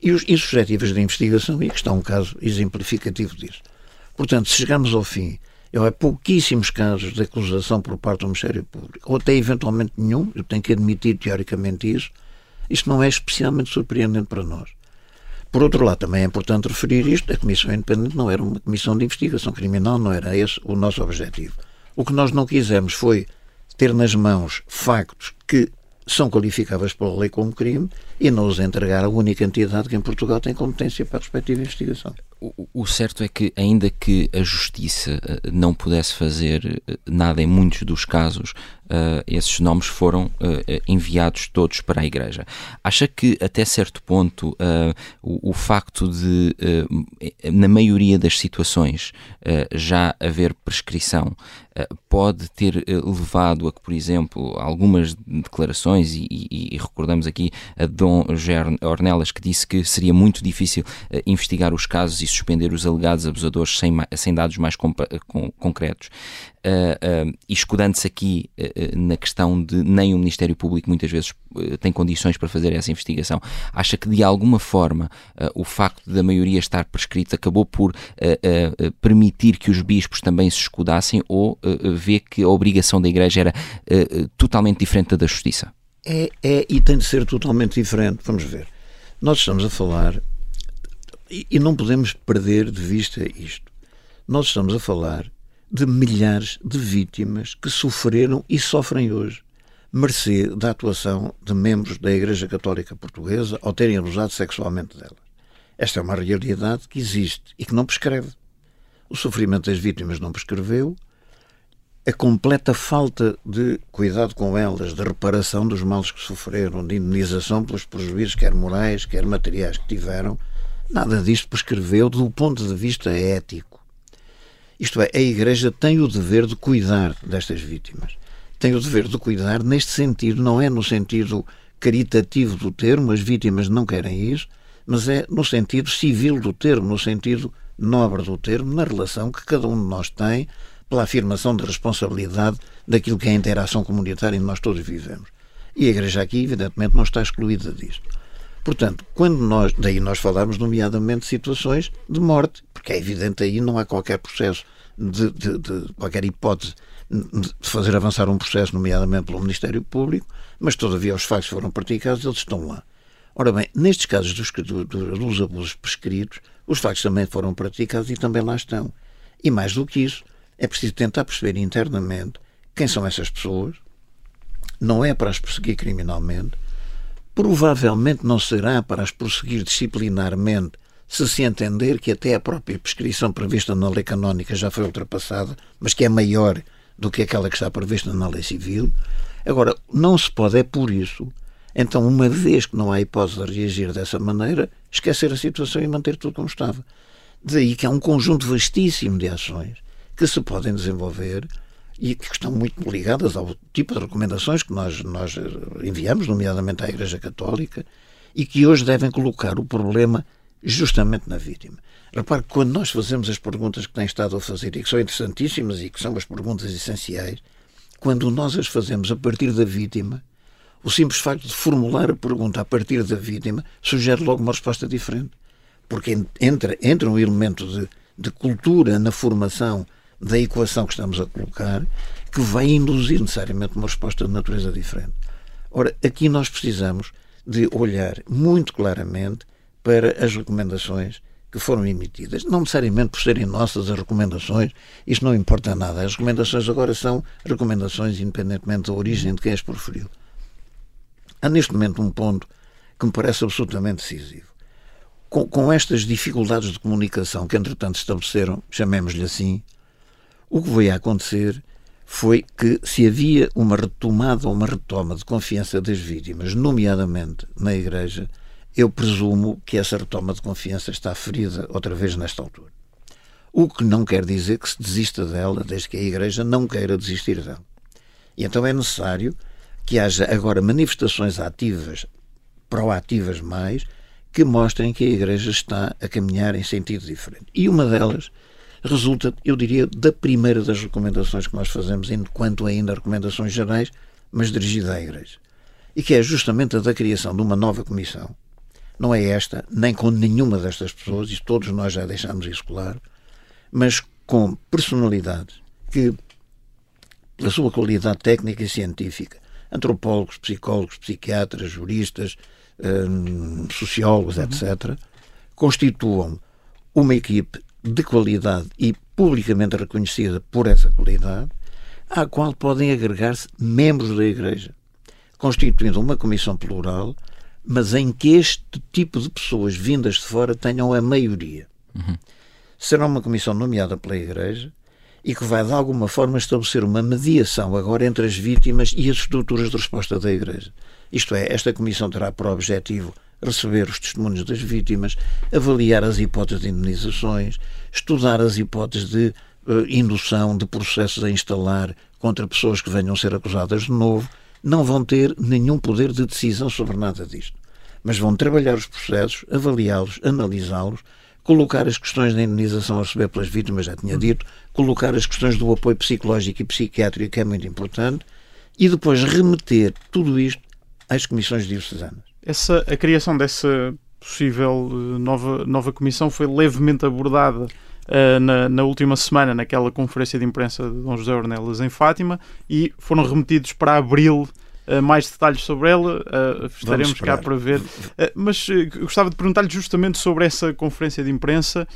e os insuscetíveis de investigação, e que está um caso exemplificativo disso. Portanto, se chegamos ao fim, eu há pouquíssimos casos de acusação por parte do Ministério Público, ou até eventualmente nenhum, eu tenho que admitir teoricamente isso, isto não é especialmente surpreendente para nós. Por outro lado, também é importante referir isto, a Comissão Independente não era uma comissão de investigação criminal, não era esse o nosso objetivo. O que nós não quisemos foi ter nas mãos factos que são qualificáveis pela lei como crime e não os entregar a única entidade que em Portugal tem competência para a respectiva investigação. O, o certo é que, ainda que a Justiça eh, não pudesse fazer eh, nada em muitos dos casos, uh, esses nomes foram uh, enviados todos para a Igreja. Acha que, até certo ponto, uh, o, o, facto de, na maioria das situações, já haver prescrição pode ter levado a que, por exemplo, algumas declarações, e, e, e recordamos aqui a Dom Ornelas, que disse que seria muito difícil investigar os casos e suspender os alegados abusadores sem, sem dados mais concretos. Uh, uh, e escudando-se aqui uh, na questão de nem o Ministério Público muitas vezes tem condições para fazer essa investigação, acha que de alguma forma o facto da maioria estar prescrito acabou por permitir que os bispos também se escudassem ou vê que a obrigação da Igreja era totalmente diferente da da Justiça? É, é e tem de ser totalmente diferente. Vamos ver. Nós estamos a falar e, e não podemos perder de vista isto. Nós estamos a falar de milhares de vítimas que sofreram e sofrem hoje, mercê da atuação de membros da Igreja Católica Portuguesa ao terem abusado sexualmente delas. Esta é uma realidade que existe e que não prescreve. O sofrimento das vítimas não prescreveu, a completa falta de cuidado com elas, de reparação dos males que sofreram, de indenização pelos prejuízos, quer morais, quer materiais que tiveram, nada disto prescreveu do ponto de vista ético. Isto é, a Igreja tem o dever de cuidar destas vítimas. Tem o dever de cuidar neste sentido, não é no sentido caritativo do termo, as vítimas não querem isso, mas é no sentido civil do termo, no sentido nobre do termo, na relação que cada um de nós tem pela afirmação de responsabilidade daquilo que é a interação comunitária em que nós todos vivemos. E a Igreja aqui, evidentemente, não está excluída disto. Portanto, quando nós, daí nós falamos, nomeadamente, de situações de morte, porque é evidente aí não há qualquer processo, de, de, de qualquer hipótese de fazer avançar um processo, nomeadamente pelo Ministério Público, mas todavia os factos foram praticados, eles estão lá. Ora bem, nestes casos dos, dos abusos prescritos, os factos também foram praticados e também lá estão. E mais do que isso, é preciso tentar perceber internamente quem são essas pessoas, não é para as perseguir criminalmente, provavelmente não será para as prosseguir disciplinarmente se se entender que até a própria prescrição prevista na lei canónica já foi ultrapassada, mas que é maior do que aquela que está prevista na lei civil. Agora, não se pode, é por isso. Então, uma vez que não há hipótese de reagir dessa maneira, esquecer a situação e manter tudo como estava. Daí que há um conjunto vastíssimo de ações que se podem desenvolver e que estão muito ligadas ao tipo de recomendações que nós, nós enviamos, nomeadamente à Igreja Católica, e que hoje devem colocar o problema justamente na vítima. Repare que quando nós fazemos as perguntas que têm estado a fazer e que são interessantíssimas e que são as perguntas essenciais, quando nós as fazemos a partir da vítima, o simples facto de formular a pergunta a partir da vítima sugere logo uma resposta diferente. Porque entra, entra um elemento de, de cultura na formação da equação que estamos a colocar que vai induzir necessariamente uma resposta de natureza diferente. Ora, aqui nós precisamos de olhar muito claramente para as recomendações que foram emitidas. Não necessariamente por serem nossas as recomendações, isso não importa nada. As recomendações agora são recomendações independentemente da origem de quem as proferiu. Há neste momento um ponto que me parece absolutamente decisivo. Com, com estas dificuldades de comunicação que entretanto estabeleceram, chamemos-lhe assim, o que veio a acontecer foi que se havia uma retomada ou uma retoma de confiança das vítimas, nomeadamente na Igreja, eu presumo que essa retoma de confiança está ferida outra vez nesta altura. O que não quer dizer que se desista dela, desde que a Igreja não queira desistir dela. E então é necessário que haja agora manifestações ativas, proativas mais, que mostrem que a Igreja está a caminhar em sentido diferente. E uma delas resulta, eu diria, da primeira das recomendações que nós fazemos, enquanto ainda recomendações gerais, mas dirigida à Igreja. E que é justamente a da criação de uma nova comissão. Não é esta, nem com nenhuma destas pessoas, e todos nós já deixámos isso claro, mas com personalidades que, pela sua qualidade técnica e científica, antropólogos, psicólogos, psiquiatras, juristas, hum, sociólogos, uhum. etc., constituam uma equipe de qualidade e publicamente reconhecida por essa qualidade, à qual podem agregar-se membros da Igreja, constituindo uma comissão plural, mas em que este tipo de pessoas vindas de fora tenham a maioria. Uhum. Será uma comissão nomeada pela Igreja e que vai, de alguma forma, estabelecer uma mediação agora entre as vítimas e as estruturas de resposta da Igreja. Isto é, esta comissão terá por objetivo receber os testemunhos das vítimas, avaliar as hipóteses de indemnizações, estudar as hipóteses de uh, indução de processos a instalar contra pessoas que venham a ser acusadas de novo, não vão ter nenhum poder de decisão sobre nada disto. Mas vão trabalhar os processos, avaliá-los, analisá-los, colocar as questões da indemnização a receber pelas vítimas, já tinha dito, colocar as questões do apoio psicológico e psiquiátrico, que é muito importante, e depois remeter tudo isto às comissões diocesanas. Essa, a criação dessa possível uh, nova, nova comissão foi levemente abordada uh, na, na, última semana, naquela conferência de imprensa de Dom José Ornelas em Fátima, e foram remetidos para abril uh, mais detalhes sobre ela. estaremos cá para ver. mas gostava de perguntar-lhe justamente sobre essa conferência de imprensa,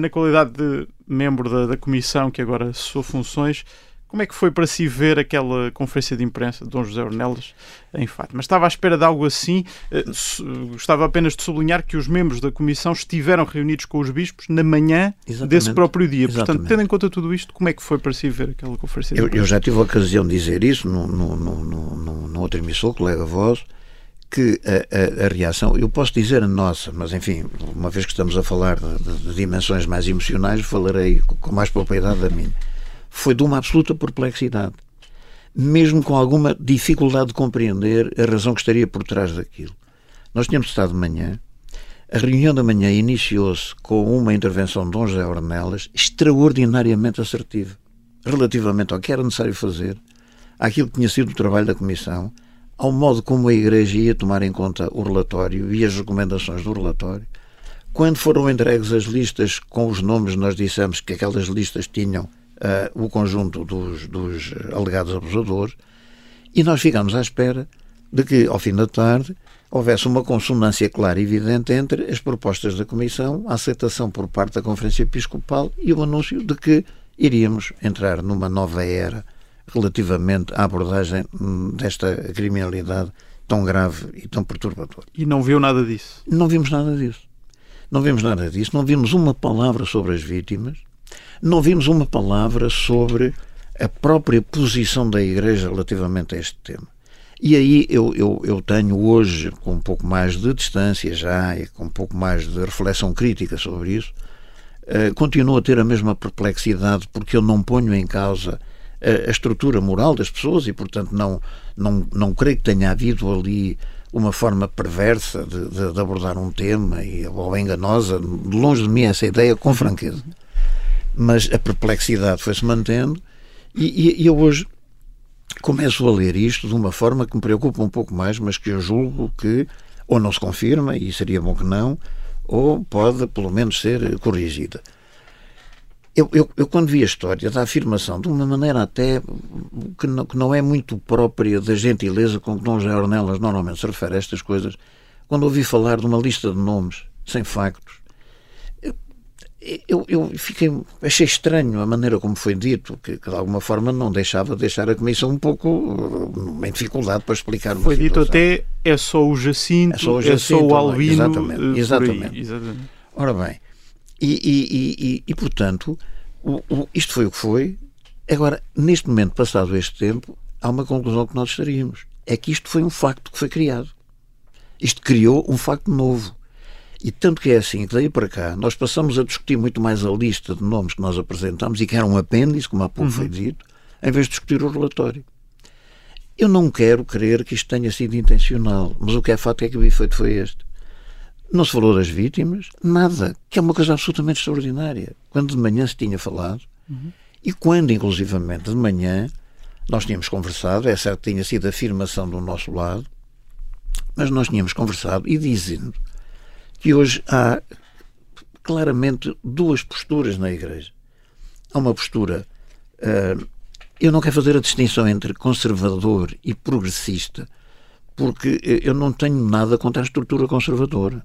na qualidade de membro da, da comissão que agora cessou funções. Como é que foi para si ver aquela conferência de imprensa de Dom José Ornelas em Fátima? Estava à espera de algo assim? Eh, gostava apenas de sublinhar que os membros da comissão estiveram reunidos com os bispos na manhã Exatamente. desse próprio dia. Exatamente. Portanto, tendo em conta tudo isto, como é que foi para si ver aquela conferência de eu, imprensa? Eu já tive a ocasião de dizer isso no, no, no, no, no outro emissor, colega voz, que a, a, a, reação, eu posso dizer a nossa, mas enfim, uma vez que estamos a falar de, de, de dimensões mais emocionais, falarei com mais propriedade da minha foi de uma absoluta perplexidade, mesmo com alguma dificuldade de compreender a razão que estaria por trás daquilo. Nós tínhamos estado de manhã, a reunião da manhã iniciou-se com uma intervenção de Dom José Ornelas extraordinariamente assertiva, relativamente ao que era necessário fazer, àquilo que tinha sido o trabalho da Comissão, ao modo como a Igreja ia tomar em conta o relatório e as recomendações do relatório. Quando foram entregues as listas com os nomes, nós dissemos que aquelas listas tinham uh, o conjunto dos, dos alegados abusadores e nós ficámos à espera de que, ao fim da tarde, houvesse uma consonância clara e evidente entre as propostas da Comissão, a aceitação por parte da Conferência Episcopal e o anúncio de que iríamos entrar numa nova era relativamente à abordagem hum, desta criminalidade tão grave e tão perturbadora. E não viu nada disso? Não vimos nada disso. Não vimos nada disso. Não vimos uma palavra sobre as vítimas. Não vimos uma palavra sobre a própria posição da Igreja relativamente a este tema. E aí eu, eu, eu tenho hoje, com um pouco mais de distância já e com um pouco mais de reflexão crítica sobre isso, uh, continuo a ter a mesma perplexidade porque eu não ponho em causa a, a estrutura moral das pessoas e, portanto, não, não, não creio que tenha havido ali uma forma perversa de, de, de abordar um tema e, ou enganosa. Longe de mim essa ideia, com franqueza. Mas a perplexidade foi-se mantendo e, e, eu hoje começo a ler isto de uma forma que me preocupa um pouco mais, mas que eu julgo que ou não se confirma, e seria bom que não, ou pode pelo menos ser corrigida. Eu, eu, eu, quando vi a história da afirmação, de uma maneira até que não, que não é muito própria da gentileza com que Dom José Ornelas normalmente se refere a estas coisas, quando ouvi falar de uma lista de nomes sem factos, eu, eu fiquei, achei estranho a maneira como foi dito, que, que, de alguma forma não deixava deixar a Comissão um pouco uh, em dificuldade para explicar Foi dito até é só o Jacinto, é só o, Jacinto, é só o Albino. Exatamente. Uh, exatamente. exatamente. Ora bem, e, e, e, e portanto, o, o, isto foi o que foi. Agora, neste momento, passado este tempo, há uma conclusão que nós estaríamos. É que isto foi um facto que foi criado. Isto criou um facto novo e tanto que é assim que daí para cá nós passamos a discutir muito mais a lista de nomes que nós apresentamos e que era um apêndice, como há pouco uhum. foi dito, em vez de discutir o relatório. Eu não quero crer que isto tenha sido intencional, mas o que é fato é que o efeito foi este. Não se falou das vítimas, nada, que é uma coisa absolutamente extraordinária. Quando de manhã se tinha falado, uhum. e quando, inclusivamente, de manhã nós tínhamos conversado, é certo que tinha sido afirmação do nosso lado, mas nós tínhamos conversado e dizendo que hoje há claramente duas posturas na Igreja. Há uma postura. Uh, eu não quero fazer a distinção entre conservador e progressista, porque eu não tenho nada contra a estrutura conservadora.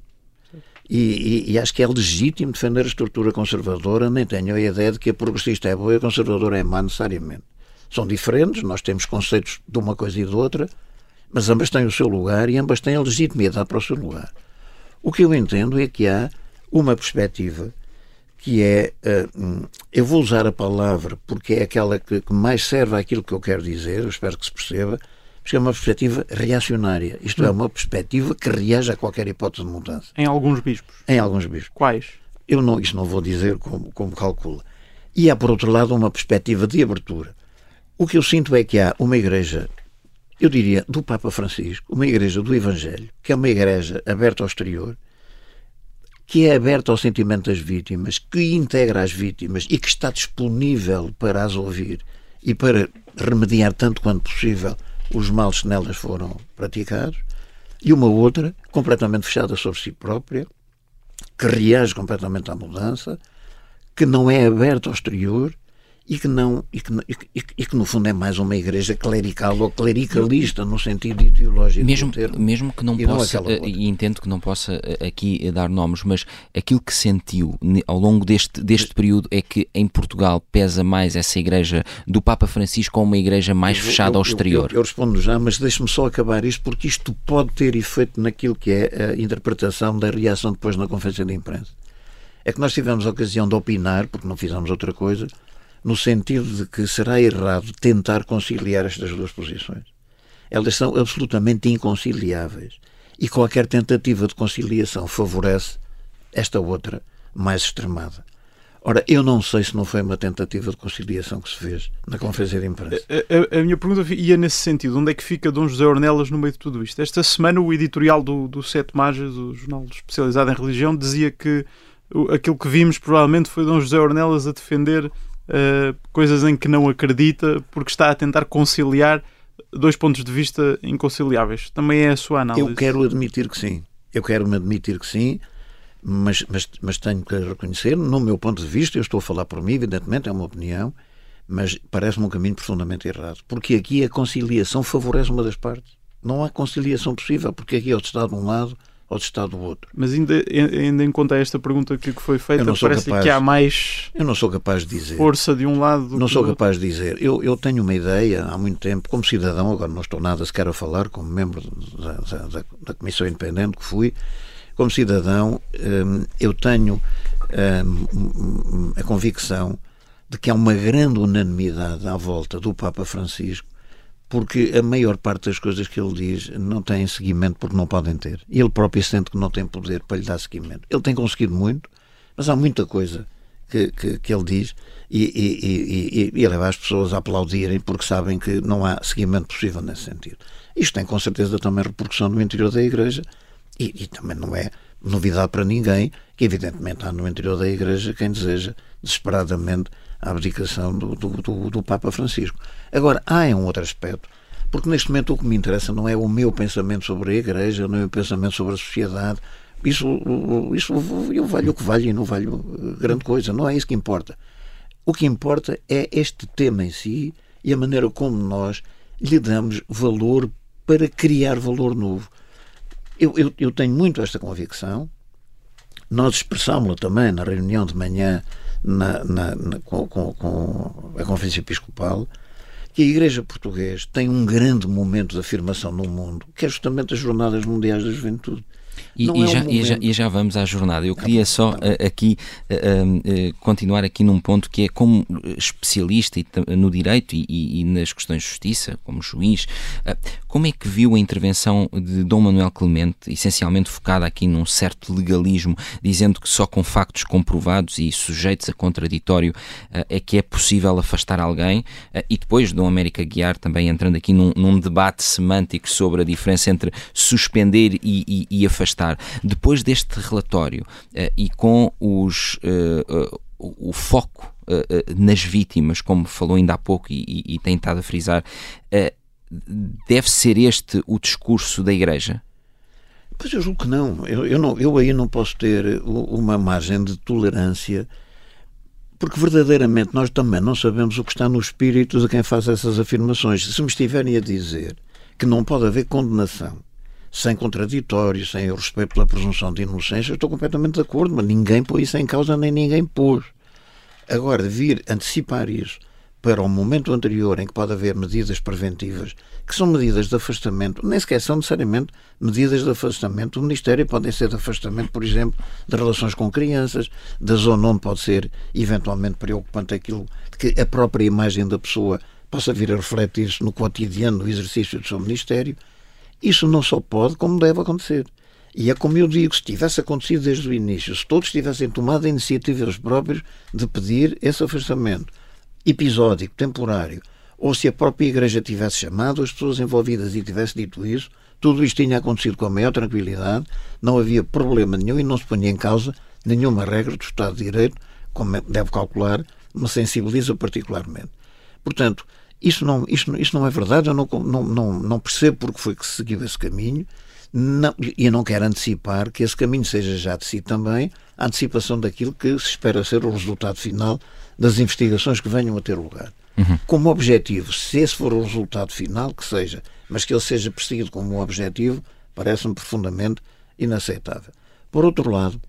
E, e, e, acho que é legítimo defender a estrutura conservadora, nem tenho a ideia de que a progressista é boa e a conservadora é má necessariamente. São diferentes, nós temos conceitos de uma coisa e de outra, mas ambas têm o seu lugar e ambas têm a legitimidade para o seu lugar. O que eu entendo é que há uma perspectiva que é, uh, eu vou usar a palavra porque é aquela que, que, mais serve àquilo que eu quero dizer, eu espero que se perceba, porque é uma perspectiva reacionária. Isto é hum. é uma perspectiva que reage a qualquer hipótese de mudança. Em alguns bispos? Em alguns bispos. Quais? Eu não, isto não vou dizer como, como calcula. E há, por outro lado, uma perspectiva de abertura. O que eu sinto é que há uma igreja eu diria, do Papa Francisco, uma igreja do Evangelho, que é uma igreja aberta ao exterior, que é aberta ao sentimento das vítimas, que integra as vítimas e que está disponível para as ouvir e para remediar tanto quanto possível os males que nelas foram praticados, e uma outra completamente fechada sobre si própria, que reage completamente à mudança, que não é aberta ao exterior e que não e que, e que, e que, no fundo é mais uma igreja clerical ou clericalista no sentido ideológico mesmo termo, mesmo que não possa não eh, e entendo que não possa eh, aqui dar nomes mas aquilo que sentiu ao longo deste deste período é que em Portugal pesa mais essa igreja do Papa Francisco ou uma igreja mais eu, fechada eu, ao exterior. eu, eu respondo já mas deixe-me só acabar isto porque isto pode ter efeito naquilo que é a interpretação da reação depois na conferência de imprensa. É que nós tivemos a ocasião de opinar porque não fizemos outra coisa no sentido de que será errado tentar conciliar estas duas posições. Elas são absolutamente inconciliáveis. E qualquer tentativa de conciliação favorece esta outra mais extremada. Ora, eu não sei se não foi uma tentativa de conciliação que se fez na conferência de imprensa. A, a, a, minha pergunta ia nesse sentido. Onde é que fica Dom José Ornelas no meio de tudo isto? Esta semana o editorial do, do Sete Mages, o jornal especializado em religião, dizia que aquilo que vimos provavelmente foi Dom José Ornelas a defender uh, coisas em que não acredita, porque está a tentar conciliar dois pontos de vista inconciliáveis. Também é a sua análise? Eu quero admitir que sim. Eu quero me admitir que sim, mas, mas, mas tenho que reconhecer, no meu ponto de vista, eu estou a falar por mim, evidentemente, é uma opinião, mas parece-me um caminho profundamente errado. Porque aqui a conciliação favorece uma das partes. Não há conciliação possível, porque aqui é o Estado de um lado ou de Estado do outro. Mas ainda, ainda em conta esta pergunta que foi feita, parece capaz, que há mais eu não sou capaz de dizer. força de um lado. Não sou capaz de dizer. Eu, eu tenho uma ideia há muito tempo, como cidadão, agora não estou nada sequer a falar, como membro da, da, da Comissão Independente que fui, como cidadão, hum, eu tenho hum, a convicção de que há uma grande unanimidade à volta do Papa Francisco porque a maior parte das coisas que ele diz não tem seguimento porque não podem ter. Ele próprio sente que não tem poder para lhe dar seguimento. Ele tem conseguido muito, mas há muita coisa que, que, que ele diz e, e, e, e, leva as pessoas a aplaudirem porque sabem que não há seguimento possível nesse sentido. Isto tem com certeza também repercussão no interior da Igreja e, também não é novidade para ninguém que, evidentemente, há no interior da Igreja quem deseja desesperadamente a abdicação do, do, do, do Papa Francisco. Agora, há um outro aspecto, porque neste momento o que me interessa não é o meu pensamento sobre a Igreja, não é o meu pensamento sobre a sociedade. Isso, isso eu valho o que valho e não valho grande coisa, não é isso que importa. O que importa é este tema em si e a maneira como nós lhe damos valor para criar valor novo. Eu, eu, eu tenho muito esta convicção. Nós expressámos-la também na reunião de manhã na, na, na com, com, com, a Conferência Episcopal que a Igreja Portuguesa tem um grande momento de afirmação no mundo, que é justamente as Jornadas Mundiais da Juventude. E, e, é já, e, já, e, já, vamos à jornada. Eu queria só uh, aqui uh, uh, continuar aqui num ponto que é como especialista no direito e, nas questões de justiça, como juiz, como é que viu a intervenção de Dom Manuel Clemente, essencialmente focada aqui num certo legalismo, dizendo que só com factos comprovados e sujeitos a contraditório é que é possível afastar alguém, e depois Dom América Guiar também entrando aqui num, num debate semântico sobre a diferença entre suspender e, e depois deste relatório uh, e com os, uh, o foco nas vítimas, como falou ainda há pouco e, e, e tem estado a frisar, deve ser este o discurso da Igreja? Pois eu julgo que não. Eu, eu, não, eu aí não posso ter uma margem de tolerância, porque verdadeiramente nós também não sabemos o que está no espírito de quem faz essas afirmações. Se me estiverem a dizer que não pode haver condenação sem contraditório, sem o respeito pela presunção de inocência, estou completamente de acordo, mas ninguém pôs isso em causa, nem ninguém pôs. Agora, vir antecipar isso para o momento anterior em que pode haver medidas preventivas, que são medidas de afastamento, nem sequer são necessariamente medidas de afastamento do Ministério, podem ser de afastamento, por exemplo, de relações com crianças, da zona onde pode ser eventualmente preocupante aquilo que a própria imagem da pessoa possa vir a refletir-se no cotidiano, no exercício do seu Ministério. Isso não só pode, como deve acontecer. E é como eu digo, se tivesse acontecido desde o início, se todos tivessem tomado a iniciativa eles próprios de pedir esse afastamento episódico, temporário, ou se a própria Igreja tivesse chamado as pessoas envolvidas e tivesse dito isso, tudo isto tinha acontecido com a maior tranquilidade, não havia problema nenhum e não se punha em causa nenhuma regra do Estado de Direito, como deve calcular, me sensibiliza particularmente. Portanto, isso não, isso, isso não é verdade, eu não, não, não, não percebo porque foi que se seguiu esse caminho não, e eu não quero antecipar que esse caminho seja já de si também a antecipação daquilo que se espera ser o resultado final das investigações que venham a ter lugar. Uhum. Como objetivo, se esse for o resultado final, que seja, mas que ele seja perseguido como um objetivo, parece-me profundamente inaceitável. Por outro lado,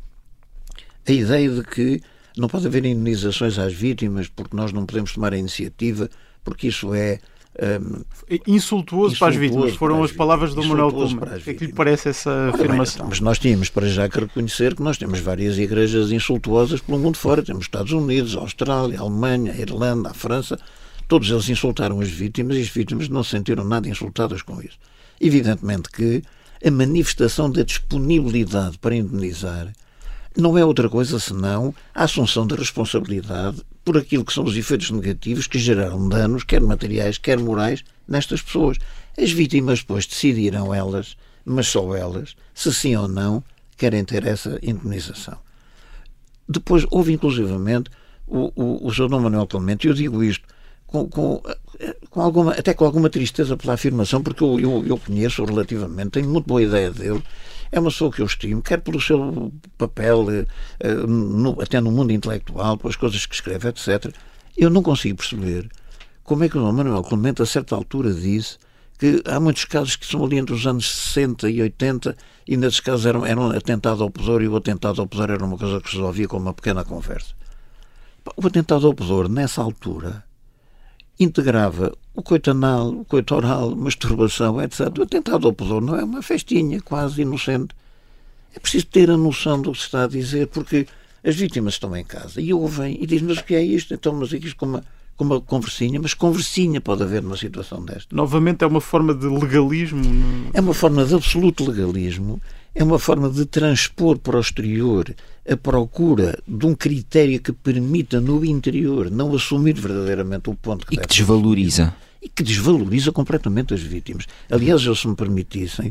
a ideia de que não pode haver indenizações às vítimas porque nós não podemos tomar a iniciativa porque isso é um, insultuoso, insultuoso, para as vítimas, foram as, as palavras do Manuel Kuma. O que é que lhe parece essa afirmação? Bem, mas nós tínhamos para já que reconhecer que nós temos várias igrejas insultuosas pelo mundo fora. Temos Estados Unidos, a Austrália, a Alemanha, a Irlanda, a França. Todos eles insultaram as vítimas e as vítimas não se sentiram nada insultadas com isso. Evidentemente que a manifestação da disponibilidade para indenizar não é outra coisa senão a assunção da responsabilidade por aquilo que são os efeitos negativos que geraram danos, quer materiais, quer morais, nestas pessoas. As vítimas depois decidirão elas, mas só elas, se sim ou não querem ter essa indemnização. Depois houve inclusivamente o, o, o Sr. Dom Manuel Clemente, e eu digo isto com, com, com alguma, até com alguma tristeza pela afirmação, porque eu, eu, eu conheço relativamente, tenho muito boa ideia dele. É uma pessoa que eu estimo, quer pelo seu papel, eh, no, até no mundo intelectual, pelas coisas que escreve, etc. Eu não consigo perceber como é que o Manuel Clemente, a certa altura, disse que há muitos casos que são ali entre os anos 60 e 80 e nesses casos eram, eram atentado ao pudor e o atentado ao pudor era uma coisa que se resolvia com uma pequena conversa. O atentado ao pudor, nessa altura, integrava o coito anal, o coito oral, masturbação, etc. O atentado ao pudor não é uma festinha quase inocente. É preciso ter a noção do que se está a dizer, porque as vítimas estão em casa e ouvem e dizem, mas o que é isto? Então, mas é isto como com uma conversinha, mas conversinha pode haver numa situação desta. Novamente é uma forma de legalismo? No... É uma forma de absoluto legalismo, é uma forma de transpor para o exterior a procura de um critério que permita no interior não assumir verdadeiramente o ponto que E que desvaloriza. E que desvaloriza completamente as vítimas. Aliás, eu, se me permitissem,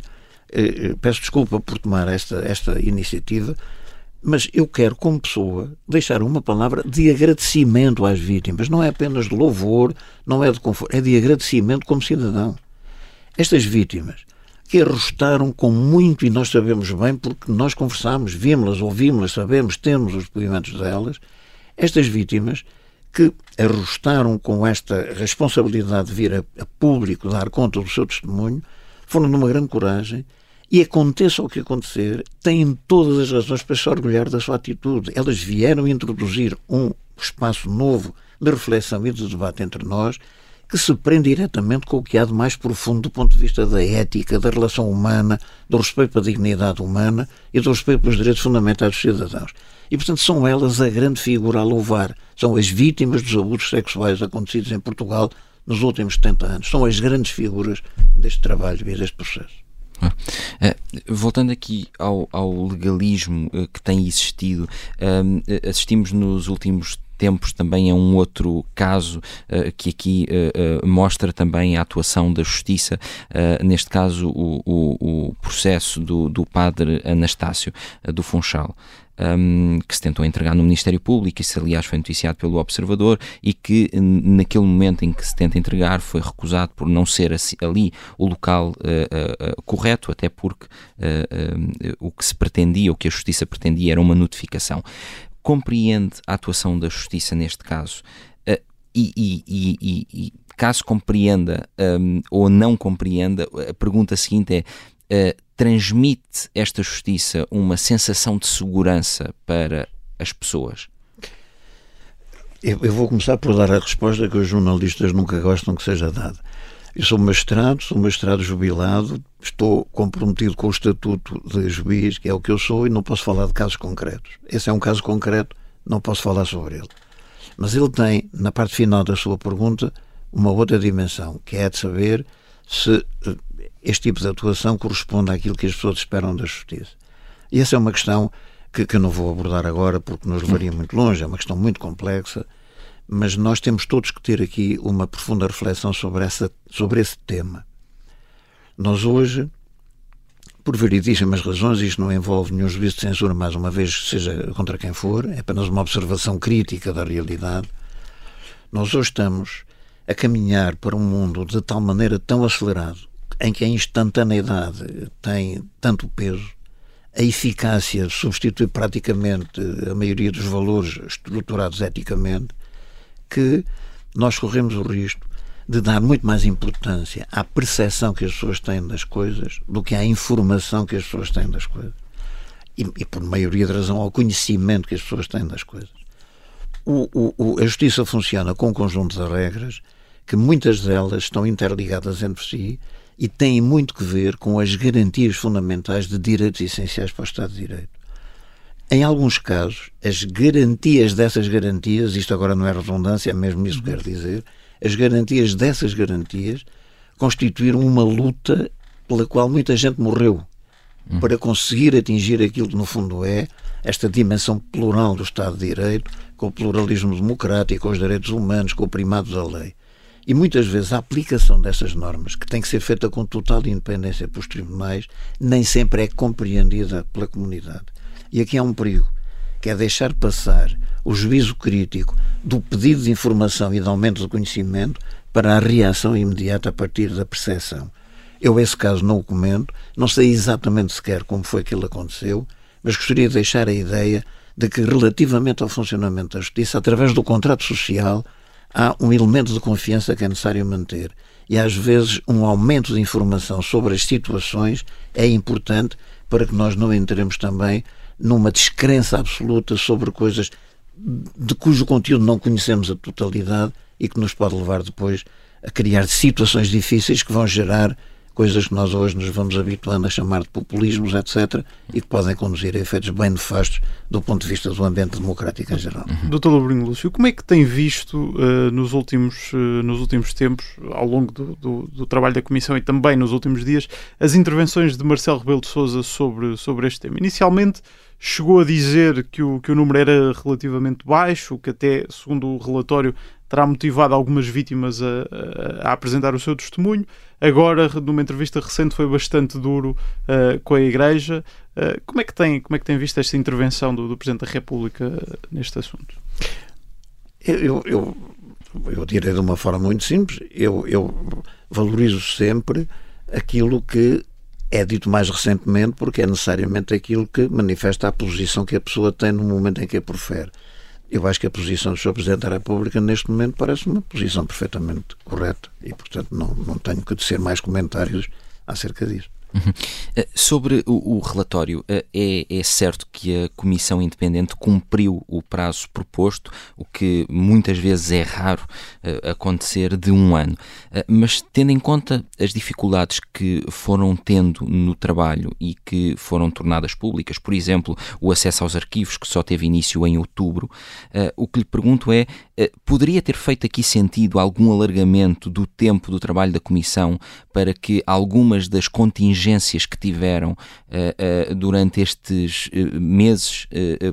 eh, eh, peço desculpa por tomar esta, esta iniciativa, mas eu quero, como pessoa, deixar uma palavra de agradecimento às vítimas. Não é apenas de louvor, não é de conforto, é de agradecimento como cidadão. Estas vítimas que arrostaram com muito, e nós sabemos bem, porque nós conversamos, vimos-las, ouvimos-las, sabemos, temos os depoimentos delas, estas vítimas que arrostaram com esta responsabilidade de vir a, a público dar conta do seu testemunho, foram de uma grande coragem e aconteça o que acontecer, têm todas as razões para se orgulhar da sua atitude. Elas vieram introduzir um espaço novo de reflexão e de debate entre nós que se prende diretamente com o que há de mais profundo do ponto de vista da ética, da relação humana, do respeito pela dignidade humana e do respeito pelos direitos fundamentais dos cidadãos. E, portanto, são elas a grande figura a louvar. São as vítimas dos abusos sexuais acontecidos em Portugal nos últimos 70 anos. São as grandes figuras deste trabalho e deste processo. Uh, voltando aqui ao, ao legalismo uh, que tem existido, uh, assistimos nos últimos tempos também a um outro caso que aqui mostra também a atuação da justiça, neste caso o, o, o processo do, do padre Anastácio do Funchal um, que se tentou entregar no Ministério Público, isso aliás foi noticiado pelo Observador, e que naquele momento em que se tenta entregar foi recusado por não ser ali o local uh, uh, correto, até porque uh, o que se pretendia, o que a Justiça pretendia era uma notificação. Compreende a atuação da Justiça neste caso? E, e, e, e, caso compreenda um, ou não compreenda, a pergunta seguinte é: uh, transmite esta justiça uma sensação de segurança para as pessoas? Eu, eu vou começar por dar a resposta que os jornalistas nunca gostam que seja dada. Eu sou magistrado, sou magistrado jubilado, estou comprometido com o estatuto de juiz, que é o que eu sou, e não posso falar de casos concretos. Esse é um caso concreto, não posso falar sobre ele. Mas ele tem, na parte final da sua pergunta, uma outra dimensão, que é de saber se eh, este tipo de atuação corresponde àquilo que as pessoas esperam da justiça. E essa é uma questão que, que eu não vou abordar agora porque nos levaria muito longe, é uma questão muito complexa, mas nós temos todos que ter aqui uma profunda reflexão sobre, essa, sobre esse tema. Nós hoje, por veridíssimas razões, isto não envolve nenhum juízo de censura, mais uma vez, seja contra quem for, é apenas uma observação crítica da realidade. Nós hoje estamos a caminhar para um mundo de tal maneira tão acelerado em que a instantaneidade tem tanto peso, a eficácia substitui praticamente a maioria dos valores estruturados eticamente, que nós corremos o risco de dar muito mais importância à percepção que as pessoas têm das coisas do que à informação que as pessoas têm das coisas. E, e por maioria de razão, ao conhecimento que as pessoas têm das coisas. O, o, a justiça funciona com um conjunto de regras que muitas delas estão interligadas entre si e têm muito que ver com as garantias fundamentais de direitos essenciais para o Estado de Direito. Em alguns casos, as garantias dessas garantias, isto agora não é redundância, é mesmo isso que quero dizer, as garantias dessas garantias constituíram uma luta pela qual muita gente morreu hum. para conseguir atingir aquilo que no fundo é esta dimensão plural do Estado de Direito, com o pluralismo democrático, com os direitos humanos, com o primado da lei. E muitas vezes a aplicação dessas normas, que tem que ser feita com total independência pelos tribunais, nem sempre é compreendida pela comunidade. E aqui há um perigo, que é deixar passar o juízo crítico do pedido de informação e de aumento do conhecimento para a reação imediata a partir da percepção. Eu, esse caso, não o comento, não sei exatamente sequer como foi que ele aconteceu, mas gostaria de deixar a ideia de que, relativamente ao funcionamento da justiça, através do contrato social, há um elemento de confiança que é necessário manter. E às vezes um aumento de informação sobre as situações é importante para que nós não entremos também numa descrença absoluta sobre coisas de cujo conteúdo não conhecemos a totalidade e que nos pode levar depois a criar situações difíceis que vão gerar coisas que nós hoje nos vamos habituando a chamar de populismos, etc., e que podem conduzir a efeitos bem nefastos do ponto de vista do ambiente democrático em geral. Uhum. Doutor Lobrinho Lúcio, como é que tem visto uh, nos, últimos, uh, nos últimos tempos, ao longo do, do, do, trabalho da Comissão e também nos últimos dias, as intervenções de Marcelo Rebelo de Sousa sobre, sobre este tema? Inicialmente chegou a dizer que o, que o número era relativamente baixo, que até, segundo o relatório, terá motivado algumas vítimas a, a, a, apresentar o seu testemunho. Agora, numa entrevista recente, foi bastante duro uh, com a Igreja. Uh, como, é que tem, como é que tem visto esta intervenção do, do Presidente da República neste assunto? Eu, eu, eu direi de uma forma muito simples. Eu, eu valorizo sempre aquilo que é dito mais recentemente, porque é necessariamente aquilo que manifesta a posição que a pessoa tem no momento em que a profere. Eu acho que a posição do Sr. Presidente da República neste momento parece uma posição perfeitamente correta e, portanto, não, não tenho que dizer mais comentários acerca disso. Uhum. Eh, sobre o, o relatório, eh, é, é, certo que a Comissão Independente cumpriu o prazo proposto, o que muitas vezes é raro uh, acontecer de um ano. Uh, mas tendo em conta as dificuldades que foram tendo no trabalho e que foram tornadas públicas, por exemplo, o acesso aos arquivos, que só teve início em outubro, uh, o que lhe pergunto é: poderia ter feito aqui sentido algum alargamento do tempo do trabalho da Comissão para que algumas das contingências que tiveram uh, uh, durante estes uh, meses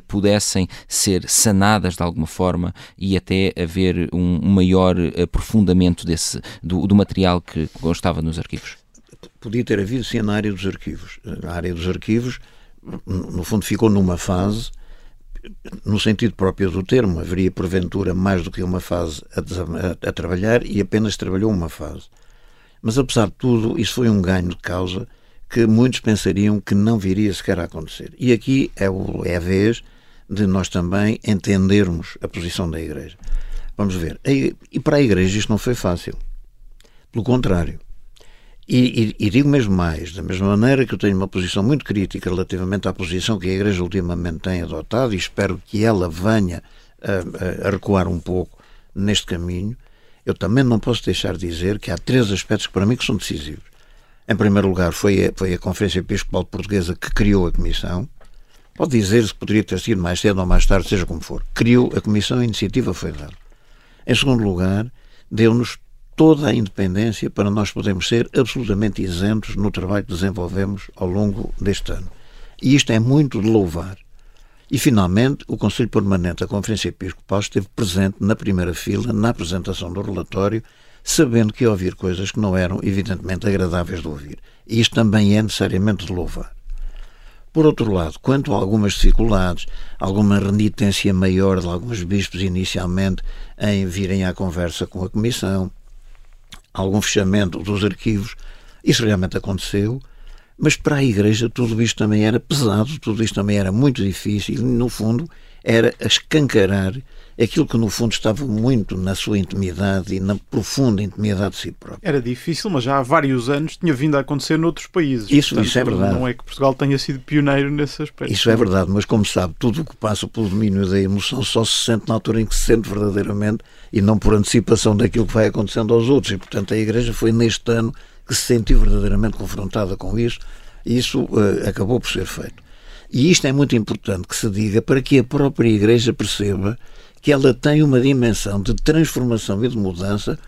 pudessem ser sanadas de alguma forma e até haver um, maior aprofundamento desse, do, do material que constava nos arquivos? Podia ter havido sim na área dos arquivos. A área dos arquivos, no fundo, ficou numa fase no sentido próprio do termo, haveria porventura mais do que uma fase a, a, trabalhar e apenas trabalhou uma fase. Mas apesar de tudo, isso foi um ganho de causa que muitos pensariam que não viria sequer a acontecer. E aqui é, o, é a vez de nós também entendermos a posição da Igreja. Vamos ver. E para a Igreja isto não foi fácil. Pelo contrário. E, e, e, digo mesmo mais, da mesma maneira que eu tenho uma posição muito crítica relativamente à posição que a Igreja ultimamente tem adotado, e espero que ela venha a, a, recuar um pouco neste caminho, eu também não posso deixar de dizer que há três aspectos que para mim que são decisivos. Em primeiro lugar, foi a, foi a Conferência Episcopal Portuguesa que criou a Comissão. Pode dizer-se que poderia ter sido mais cedo ou mais tarde, seja como for. Criou a Comissão, a iniciativa foi dada. Em segundo lugar, deu-nos toda a independência para nós podermos ser absolutamente isentos no trabalho que desenvolvemos ao longo deste ano. E isto é muito de louvar. E, finalmente, o Conselho Permanente da Conferência Episcopal esteve presente na primeira fila na apresentação do relatório sabendo que ia ouvir coisas que não eram, evidentemente, agradáveis de ouvir. E isto também é necessariamente de louvar. Por outro lado, quanto a algumas dificuldades, alguma renitência maior de alguns bispos inicialmente em virem à conversa com a Comissão, algum fechamento dos arquivos, isso realmente aconteceu, mas para a Igreja tudo isto também era pesado, tudo isto também era muito difícil e, no fundo, era escancarar aquilo que no fundo estava muito na sua intimidade e na profunda intimidade de si próprio. Era difícil, mas já há vários anos tinha vindo a acontecer noutros países. Isso, Portanto, isso é verdade. Não é que Portugal tenha sido pioneiro nesse aspecto. Isso é verdade, mas como sabe, tudo o que passa pelo domínio da emoção só se sente na altura em que se sente verdadeiramente e não por antecipação daquilo que vai acontecendo aos outros. E, portanto, a Igreja foi neste ano que se sentiu verdadeiramente confrontada com isso e isso uh, acabou por ser feito. E isto é muito importante que se diga para que a própria Igreja perceba que ela tem uma dimensão de transformação e de mudança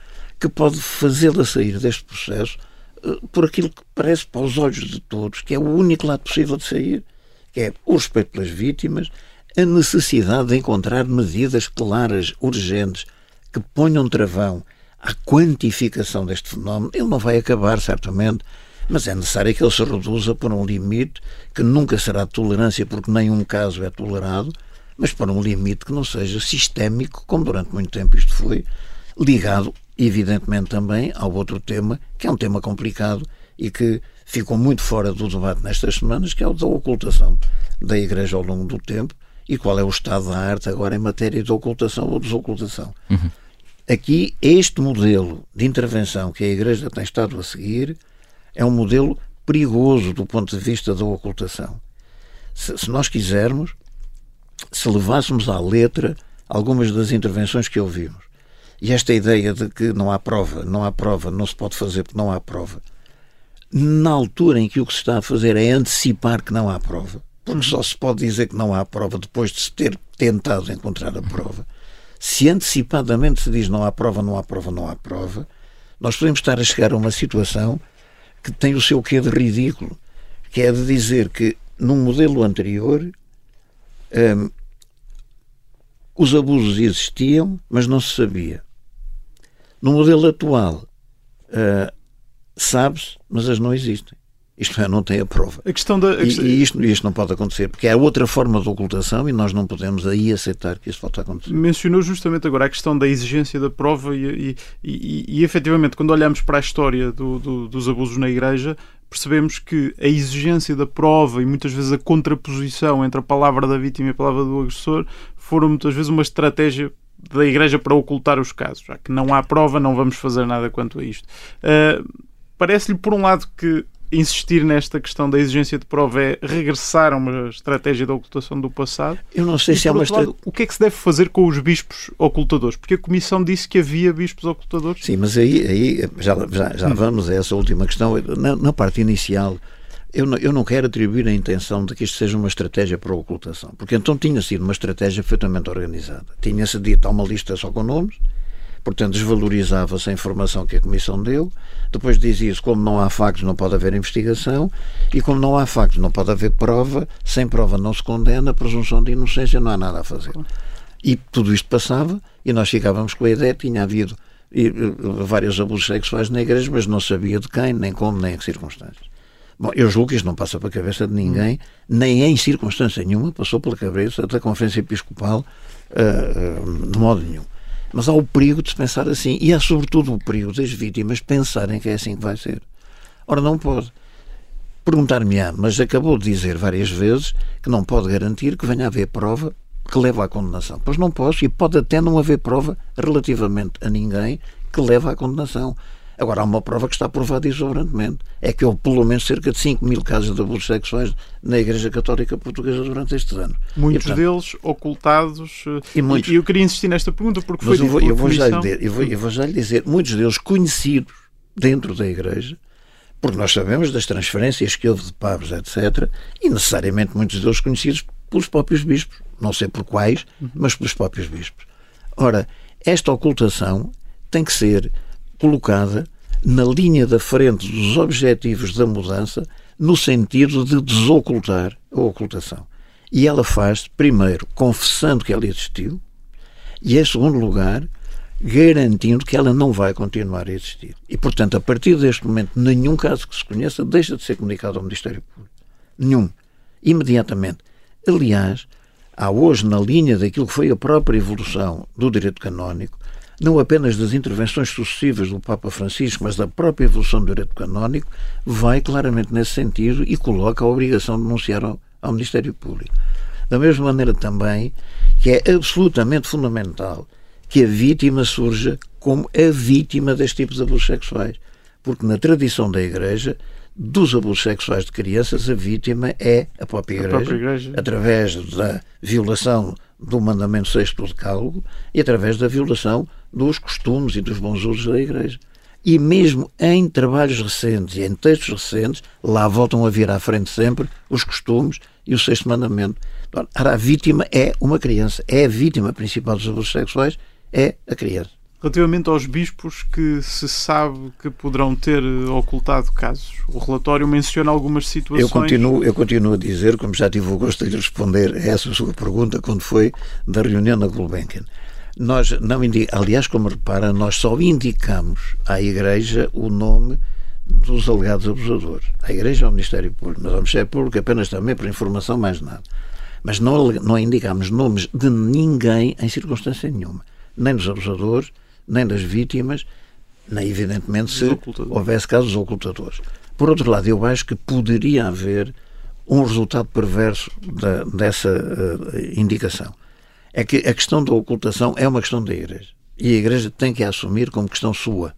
que pode fazê-la sair deste processo eh, por aquilo que parece para os olhos de todos que é o único lado possível de sair, que é o respeito pelas vítimas, a necessidade de encontrar medidas claras, urgentes, que ponham travão à quantificação deste fenómeno. Ele não vai acabar, certamente, mas é necessário que ele se reduza por um limite que nunca será de tolerância, porque nenhum caso é tolerado, mas para um limite que não seja sistémico, como durante muito tempo isto foi, ligado, evidentemente, também ao outro tema, que é um tema complicado e que ficou muito fora do debate nestas semanas, que é o da ocultação da Igreja ao longo do tempo e qual é o estado da arte agora em matéria de ocultação ou desocultação. Uhum. Aqui, este modelo de intervenção que a Igreja tem estado a seguir é um modelo perigoso do ponto de vista da ocultação. Se, se nós quisermos, se levássemos à letra algumas das intervenções que ouvimos, e esta ideia de que não há prova, não há prova, não se pode fazer porque não há prova, na altura em que o que se está a fazer é antecipar que não há prova, porque só se pode dizer que não há prova depois de se ter tentado encontrar a prova. Se antecipadamente se diz não há prova, não há prova, não há prova, nós podemos estar a chegar a uma situação que tem o seu quê de ridículo, que é de dizer que num modelo anterior hum, os abusos existiam, mas não se sabia. No modelo atual, uh, sabe-se, mas as não existem. Isto é, não tem a prova. A questão da, a e, e isto, isto não pode acontecer, porque é outra forma de ocultação e nós não podemos aí aceitar que isso possa acontecer. Mencionou justamente agora a questão da exigência da prova e, e, e, e efetivamente, quando olhamos para a história do, do, dos abusos na Igreja, percebemos que a exigência da prova e muitas vezes a contraposição entre a palavra da vítima e a palavra do agressor foram muitas vezes uma estratégia da Igreja para ocultar os casos. Já que não há prova, não vamos fazer nada quanto a isto. Uh, Parece-lhe, por um lado, que insistir nesta questão da exigência de prova é regressar a uma estratégia de ocultação do passado? Eu não sei e, se é uma estratégia. O que é que se deve fazer com os bispos ocultadores? Porque a Comissão disse que havia bispos ocultadores. Sim, mas aí, aí já, já, já hum. vamos a essa última questão. Na, na parte inicial, eu não, eu não quero atribuir a intenção de que isto seja uma estratégia para a ocultação, porque então tinha sido uma estratégia perfeitamente organizada. Tinha-se dito, há uma lista só com nomes, portanto desvalorizava-se a informação que a Comissão deu, depois dizia-se como não há factos não pode haver investigação e como não há factos não pode haver prova, sem prova não se condena, presunção de inocência não há nada a fazer. E tudo isto passava e nós ficávamos com a ideia tinha havido vários abusos sexuais na igreja, mas não sabia de quem, nem como, nem em que circunstâncias. Bom, eu julgo que isto não passa pela cabeça de ninguém, nem em circunstância nenhuma passou pela cabeça da Conferência Episcopal uh, de modo nenhum. Mas há o perigo de se pensar assim. E há, sobretudo, o perigo das vítimas pensarem que é assim que vai ser. Ora, não pode. Perguntar-me-á, mas acabou de dizer várias vezes que não pode garantir que venha a haver prova que leve à condenação. Pois não posso, e pode até não haver prova relativamente a ninguém que leve à condenação. Agora, há uma prova que está provada exuberantemente. É que houve pelo menos cerca de 5 mil casos de abusos sexuais na Igreja Católica Portuguesa durante estes anos. Muitos e, portanto, deles ocultados. Eh, e, muitos, e eu queria insistir nesta pergunta porque foi. Eu vou, eu, vou já lhe, eu, vou, eu vou já lhe dizer, muitos deles conhecidos dentro da Igreja, porque nós sabemos das transferências que houve de pavos, etc., e necessariamente muitos deles conhecidos pelos próprios bispos. Não sei por quais, mas pelos próprios bispos. Ora, esta ocultação tem que ser colocada na linha da frente dos objetivos da mudança no sentido de desocultar a ocultação. E ela faz, primeiro, confessando que ela existiu, e, em segundo lugar, garantindo que ela não vai continuar a existir. E, portanto, a partir deste momento, nenhum caso que se conheça deixa de ser comunicado ao Ministério Público. Nenhum. Imediatamente. Aliás, há hoje, na linha daquilo que foi a própria evolução do direito canónico, não apenas das intervenções sucessivas do Papa Francisco, mas da própria evolução do direito canónico, vai claramente nesse sentido e coloca a obrigação de denunciar ao, ao Ministério Público. Da mesma maneira também que é absolutamente fundamental que a vítima surja como a vítima deste tipo de abusos sexuais. Porque na tradição da Igreja, dos abusos sexuais de crianças, a vítima é a própria Igreja, a própria igreja. através da violação do mandamento sexto do decálogo e através da violação dos costumes e dos bons usos da Igreja. E mesmo em trabalhos recentes e em textos recentes, lá voltam a vir à frente sempre os costumes e o sexto mandamento. Ora, a vítima é uma criança, é a vítima principal dos abusos sexuais, é a criança. Relativamente aos bispos que se sabe que poderão ter ocultado casos, o relatório menciona algumas situações. Eu continuo, eu continuo a dizer, como já tive o gosto de responder a essa sua pergunta quando foi da reunião na Gulbenkian. Nós não indi... aliás, como repara, nós só indicamos à Igreja o nome dos alegados abusadores. A Igreja é o Ministério Público, mas ao Ministério Público apenas também por informação, mais nada. Mas não, não indicámos nomes de ninguém em circunstância nenhuma. Nem dos abusadores, nem das vítimas, nem, evidentemente, se houvesse casos ocultadores. Por outro lado, eu acho que poderia haver um resultado perverso da, dessa uh, indicação. É que a questão da ocultação é uma questão da Igreja. E a Igreja tem que a assumir como questão sua.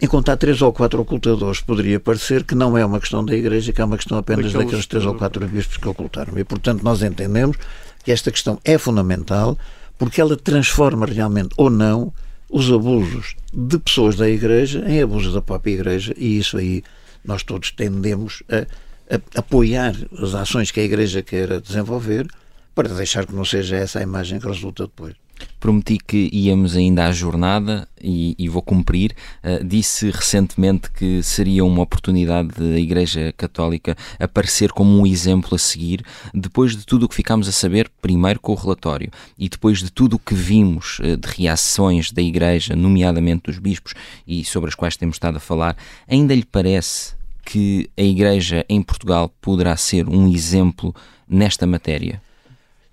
Encontrar três ou quatro ocultadores poderia parecer que não é uma questão da Igreja, que é uma questão apenas Daqueles daqueles três ou quatro bispos que ocultaram. E, portanto, nós entendemos que esta questão é fundamental porque ela transforma realmente ou não os abusos de pessoas da Igreja em abusos da própria Igreja e isso aí nós todos tendemos a, a apoiar as ações que a Igreja queira desenvolver para deixar que não seja essa a imagem que resulta depois. Prometi que íamos ainda à jornada e, e vou cumprir. Uh, disse recentemente que seria uma oportunidade da Igreja Católica aparecer como um exemplo a seguir, depois de tudo o que ficámos a saber, primeiro com o relatório, e depois de tudo o que vimos uh, de reações da Igreja, nomeadamente dos bispos, e sobre as quais temos estado a falar, ainda lhe parece que a Igreja em Portugal poderá ser um exemplo nesta matéria?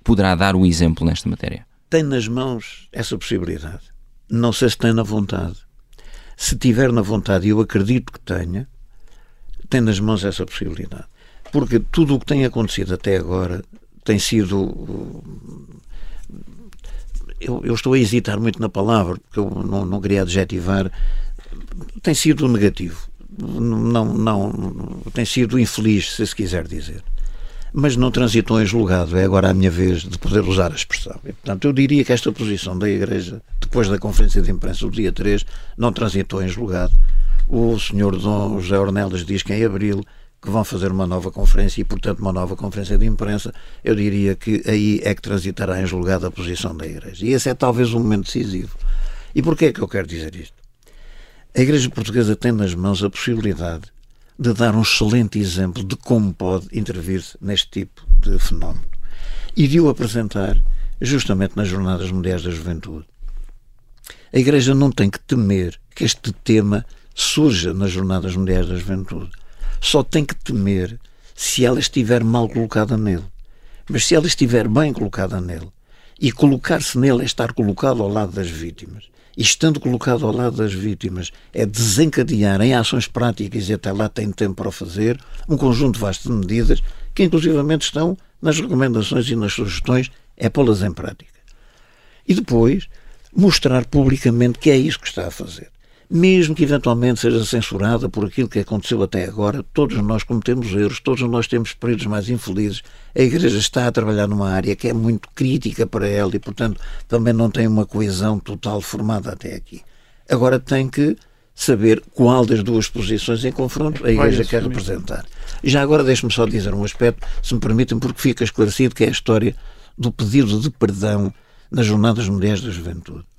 Poderá dar o exemplo nesta matéria? Tem nas mãos essa possibilidade. Não sei se tem na vontade. Se tiver na vontade, e eu acredito que tenha, tem nas mãos essa possibilidade. Porque tudo o que tem acontecido até agora tem sido. Eu, eu estou a hesitar muito na palavra, porque eu não, não queria adjetivar. Tem sido negativo. Não, não, tem sido infeliz, se se quiser dizer mas não transitou em julgado. É agora a minha vez de poder usar a expressão. E, portanto, eu diria que esta posição da Igreja, depois da conferência de imprensa do dia 3, não transitou em julgado. O senhor Dom José Ornelas diz que em abril que vão fazer uma nova conferência e, portanto, uma nova conferência de imprensa, eu diria que aí é que transitará em julgado a posição da Igreja. E esse é talvez um momento decisivo. E porquê é que eu quero dizer isto? A Igreja Portuguesa tem nas mãos a possibilidade de dar um excelente exemplo de como pode intervir neste tipo de fenómeno. E de o apresentar justamente nas Jornadas Mundiais da Juventude. A Igreja não tem que temer que este tema surja nas Jornadas Mundiais da Juventude. Só tem que temer se ela estiver mal colocada nele. Mas se ela estiver bem colocada nele, e colocar-se nele é estar colocado ao lado das vítimas, e estando colocado ao lado das vítimas, é desencadear em ações práticas, e até lá tem tempo para fazer, um conjunto vasto de medidas que, inclusivamente, estão nas recomendações e nas sugestões, é pô-las em prática. E depois, mostrar publicamente que é isso que está a fazer mesmo que eventualmente seja censurada por aquilo que aconteceu até agora, todos nós cometemos erros, todos nós temos períodos mais infelizes. A Igreja está a trabalhar numa área que é muito crítica para ela e, portanto, também não tem uma coesão total formada até aqui. Agora tem que saber qual das duas posições em confronto a Igreja quer representar. Já agora deixe-me só dizer um aspecto, se me permitem, porque fica esclarecido que é a história do pedido de perdão nas Jornadas Mundiais da Juventude.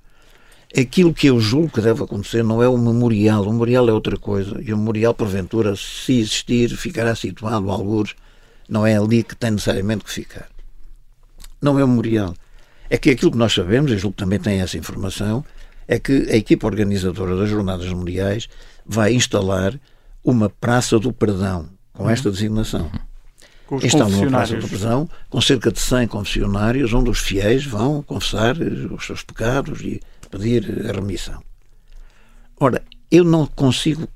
Aquilo que eu julgo que deve acontecer não é o memorial. O memorial é outra coisa. E o memorial, porventura, se existir, ficará situado a alguns. Não é ali que tem necessariamente que ficar. Não é o memorial. É que aquilo que nós sabemos, e julgo que também tem essa informação, é que a equipa organizadora das Jornadas Mundiais vai instalar uma Praça do Perdão, com esta designação. Com Instala uma Praça do Perdão, com cerca de 100 confessionários, onde os fiéis vão confessar os seus pecados e pedir a remissão. Ora, eu não consigo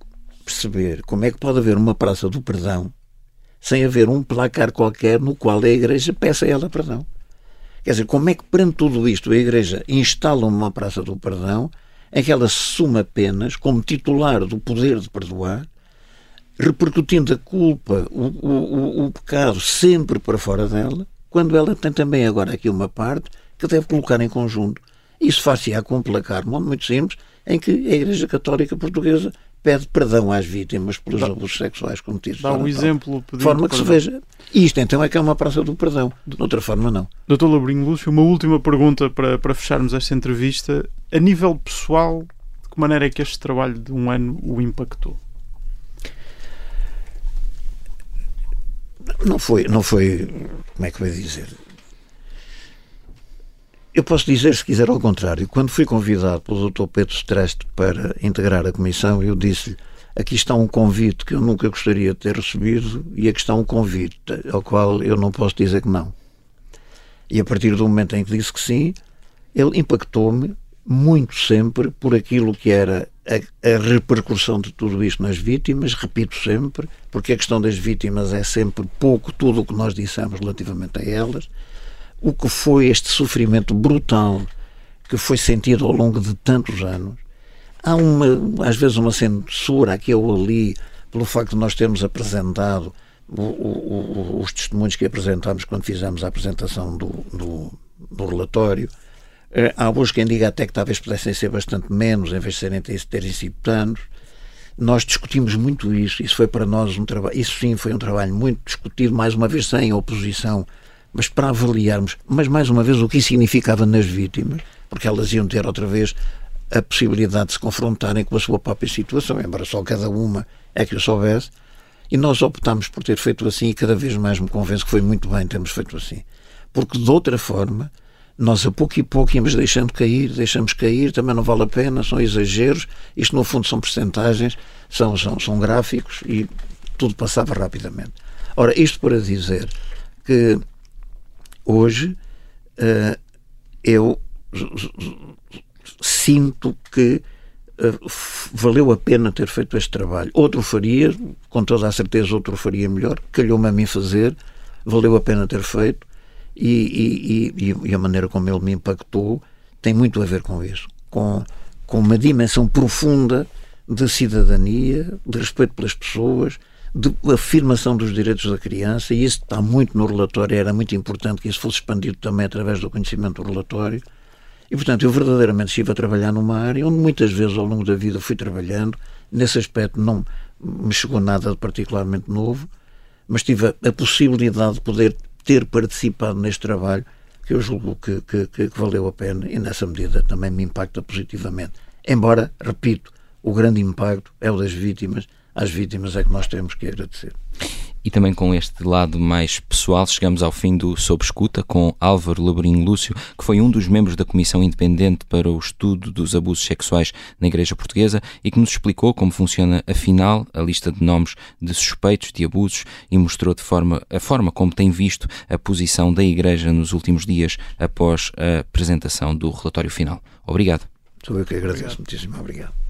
perceber como é que pode haver uma praça do perdão sem haver um placar qualquer no qual a Igreja peça a ela perdão. Quer dizer, como é que perante tudo isto a Igreja instala uma praça do perdão em que ela se suma apenas como titular do poder de perdoar, repercutindo a culpa, o, o, o, pecado sempre para fora dela, quando ela tem também agora aqui uma parte que deve colocar em conjunto isso faz-se-á com um placar muito simples em que a Igreja Católica Portuguesa pede perdão às vítimas pelos dá, abusos sexuais cometidos. Dá um exemplo. De forma que se veja. Isto então é que é uma praça do perdão. De outra forma, não. Doutor Labrinho Lúcio, uma última pergunta para, para fecharmos esta entrevista. A nível pessoal, de que maneira é que este trabalho de um ano o impactou? Não foi, não foi, como é que vai dizer? Eu posso dizer, se quiser, ao contrário. Quando fui convidado pelo Dr. Pedro Streste para integrar a comissão, eu disse-lhe: aqui está um convite que eu nunca gostaria de ter recebido e aqui está um convite ao qual eu não posso dizer que não. E a partir do momento em que disse que sim, ele impactou-me muito sempre por aquilo que era a, a, repercussão de tudo isto nas vítimas, repito sempre, porque a questão das vítimas é sempre pouco tudo o que nós dissemos relativamente a elas, o que foi este sofrimento brutal que foi sentido ao longo de tantos anos. Há uma, às vezes uma censura aqui ou ali pelo facto de nós termos apresentado o, o, os testemunhos que apresentámos quando fizemos a apresentação do, do, do relatório. Eh, há alguns quem diga até que talvez pudessem ser bastante menos, em vez de serem, terem sido tantos. Nós discutimos muito isso, isso foi para nós um trabalho, isso sim foi um trabalho muito discutido, mais uma vez sem oposição, mas para avaliarmos, mas mais uma vez o que isso significava nas vítimas, porque elas iam ter outra vez a possibilidade de se confrontarem com a sua própria situação, embora só cada uma é que o soubesse, e nós optámos por ter feito assim e cada vez mais me convenço que foi muito bem termos feito assim. Porque de outra forma, nós a pouco e pouco íamos deixando cair, deixamos cair, também não vale a pena, são exageros, isto no fundo são percentagens, são, são, são gráficos e tudo passava rapidamente. Ora, isto para dizer que hoje uh, eu sinto que uh, valeu a pena ter feito este trabalho. Outro faria, com toda a certeza, outro faria melhor. Calhou-me a mim fazer, valeu a pena ter feito. E, e, e, e, a maneira como ele me impactou tem muito a ver com isso, com, com uma dimensão profunda de cidadania, de respeito pelas pessoas, de afirmação dos direitos da criança, e isso está muito no relatório, era muito importante que isso fosse expandido também através do conhecimento do relatório. E, portanto, eu verdadeiramente estive a trabalhar numa área onde muitas vezes ao longo da vida fui trabalhando. Nesse aspecto não me chegou nada de particularmente novo, mas tive a, possibilidade de poder ter participado neste trabalho que eu julgo que, que, que, valeu a pena e, nessa medida, também me impacta positivamente. Embora, repito, o grande impacto é o das vítimas às vítimas é que nós temos que agradecer. E também com este lado mais pessoal, chegamos ao fim do Sob Escuta com Álvaro Lebrinho Lúcio, que foi um dos membros da Comissão Independente para o Estudo dos Abusos Sexuais na Igreja Portuguesa e que nos explicou como funciona, afinal, a lista de nomes de suspeitos de abusos e mostrou de forma, a forma como tem visto a posição da Igreja nos últimos dias após a apresentação do relatório final. Obrigado. Sou eu que agradeço. Obrigado. Muitíssimo obrigado.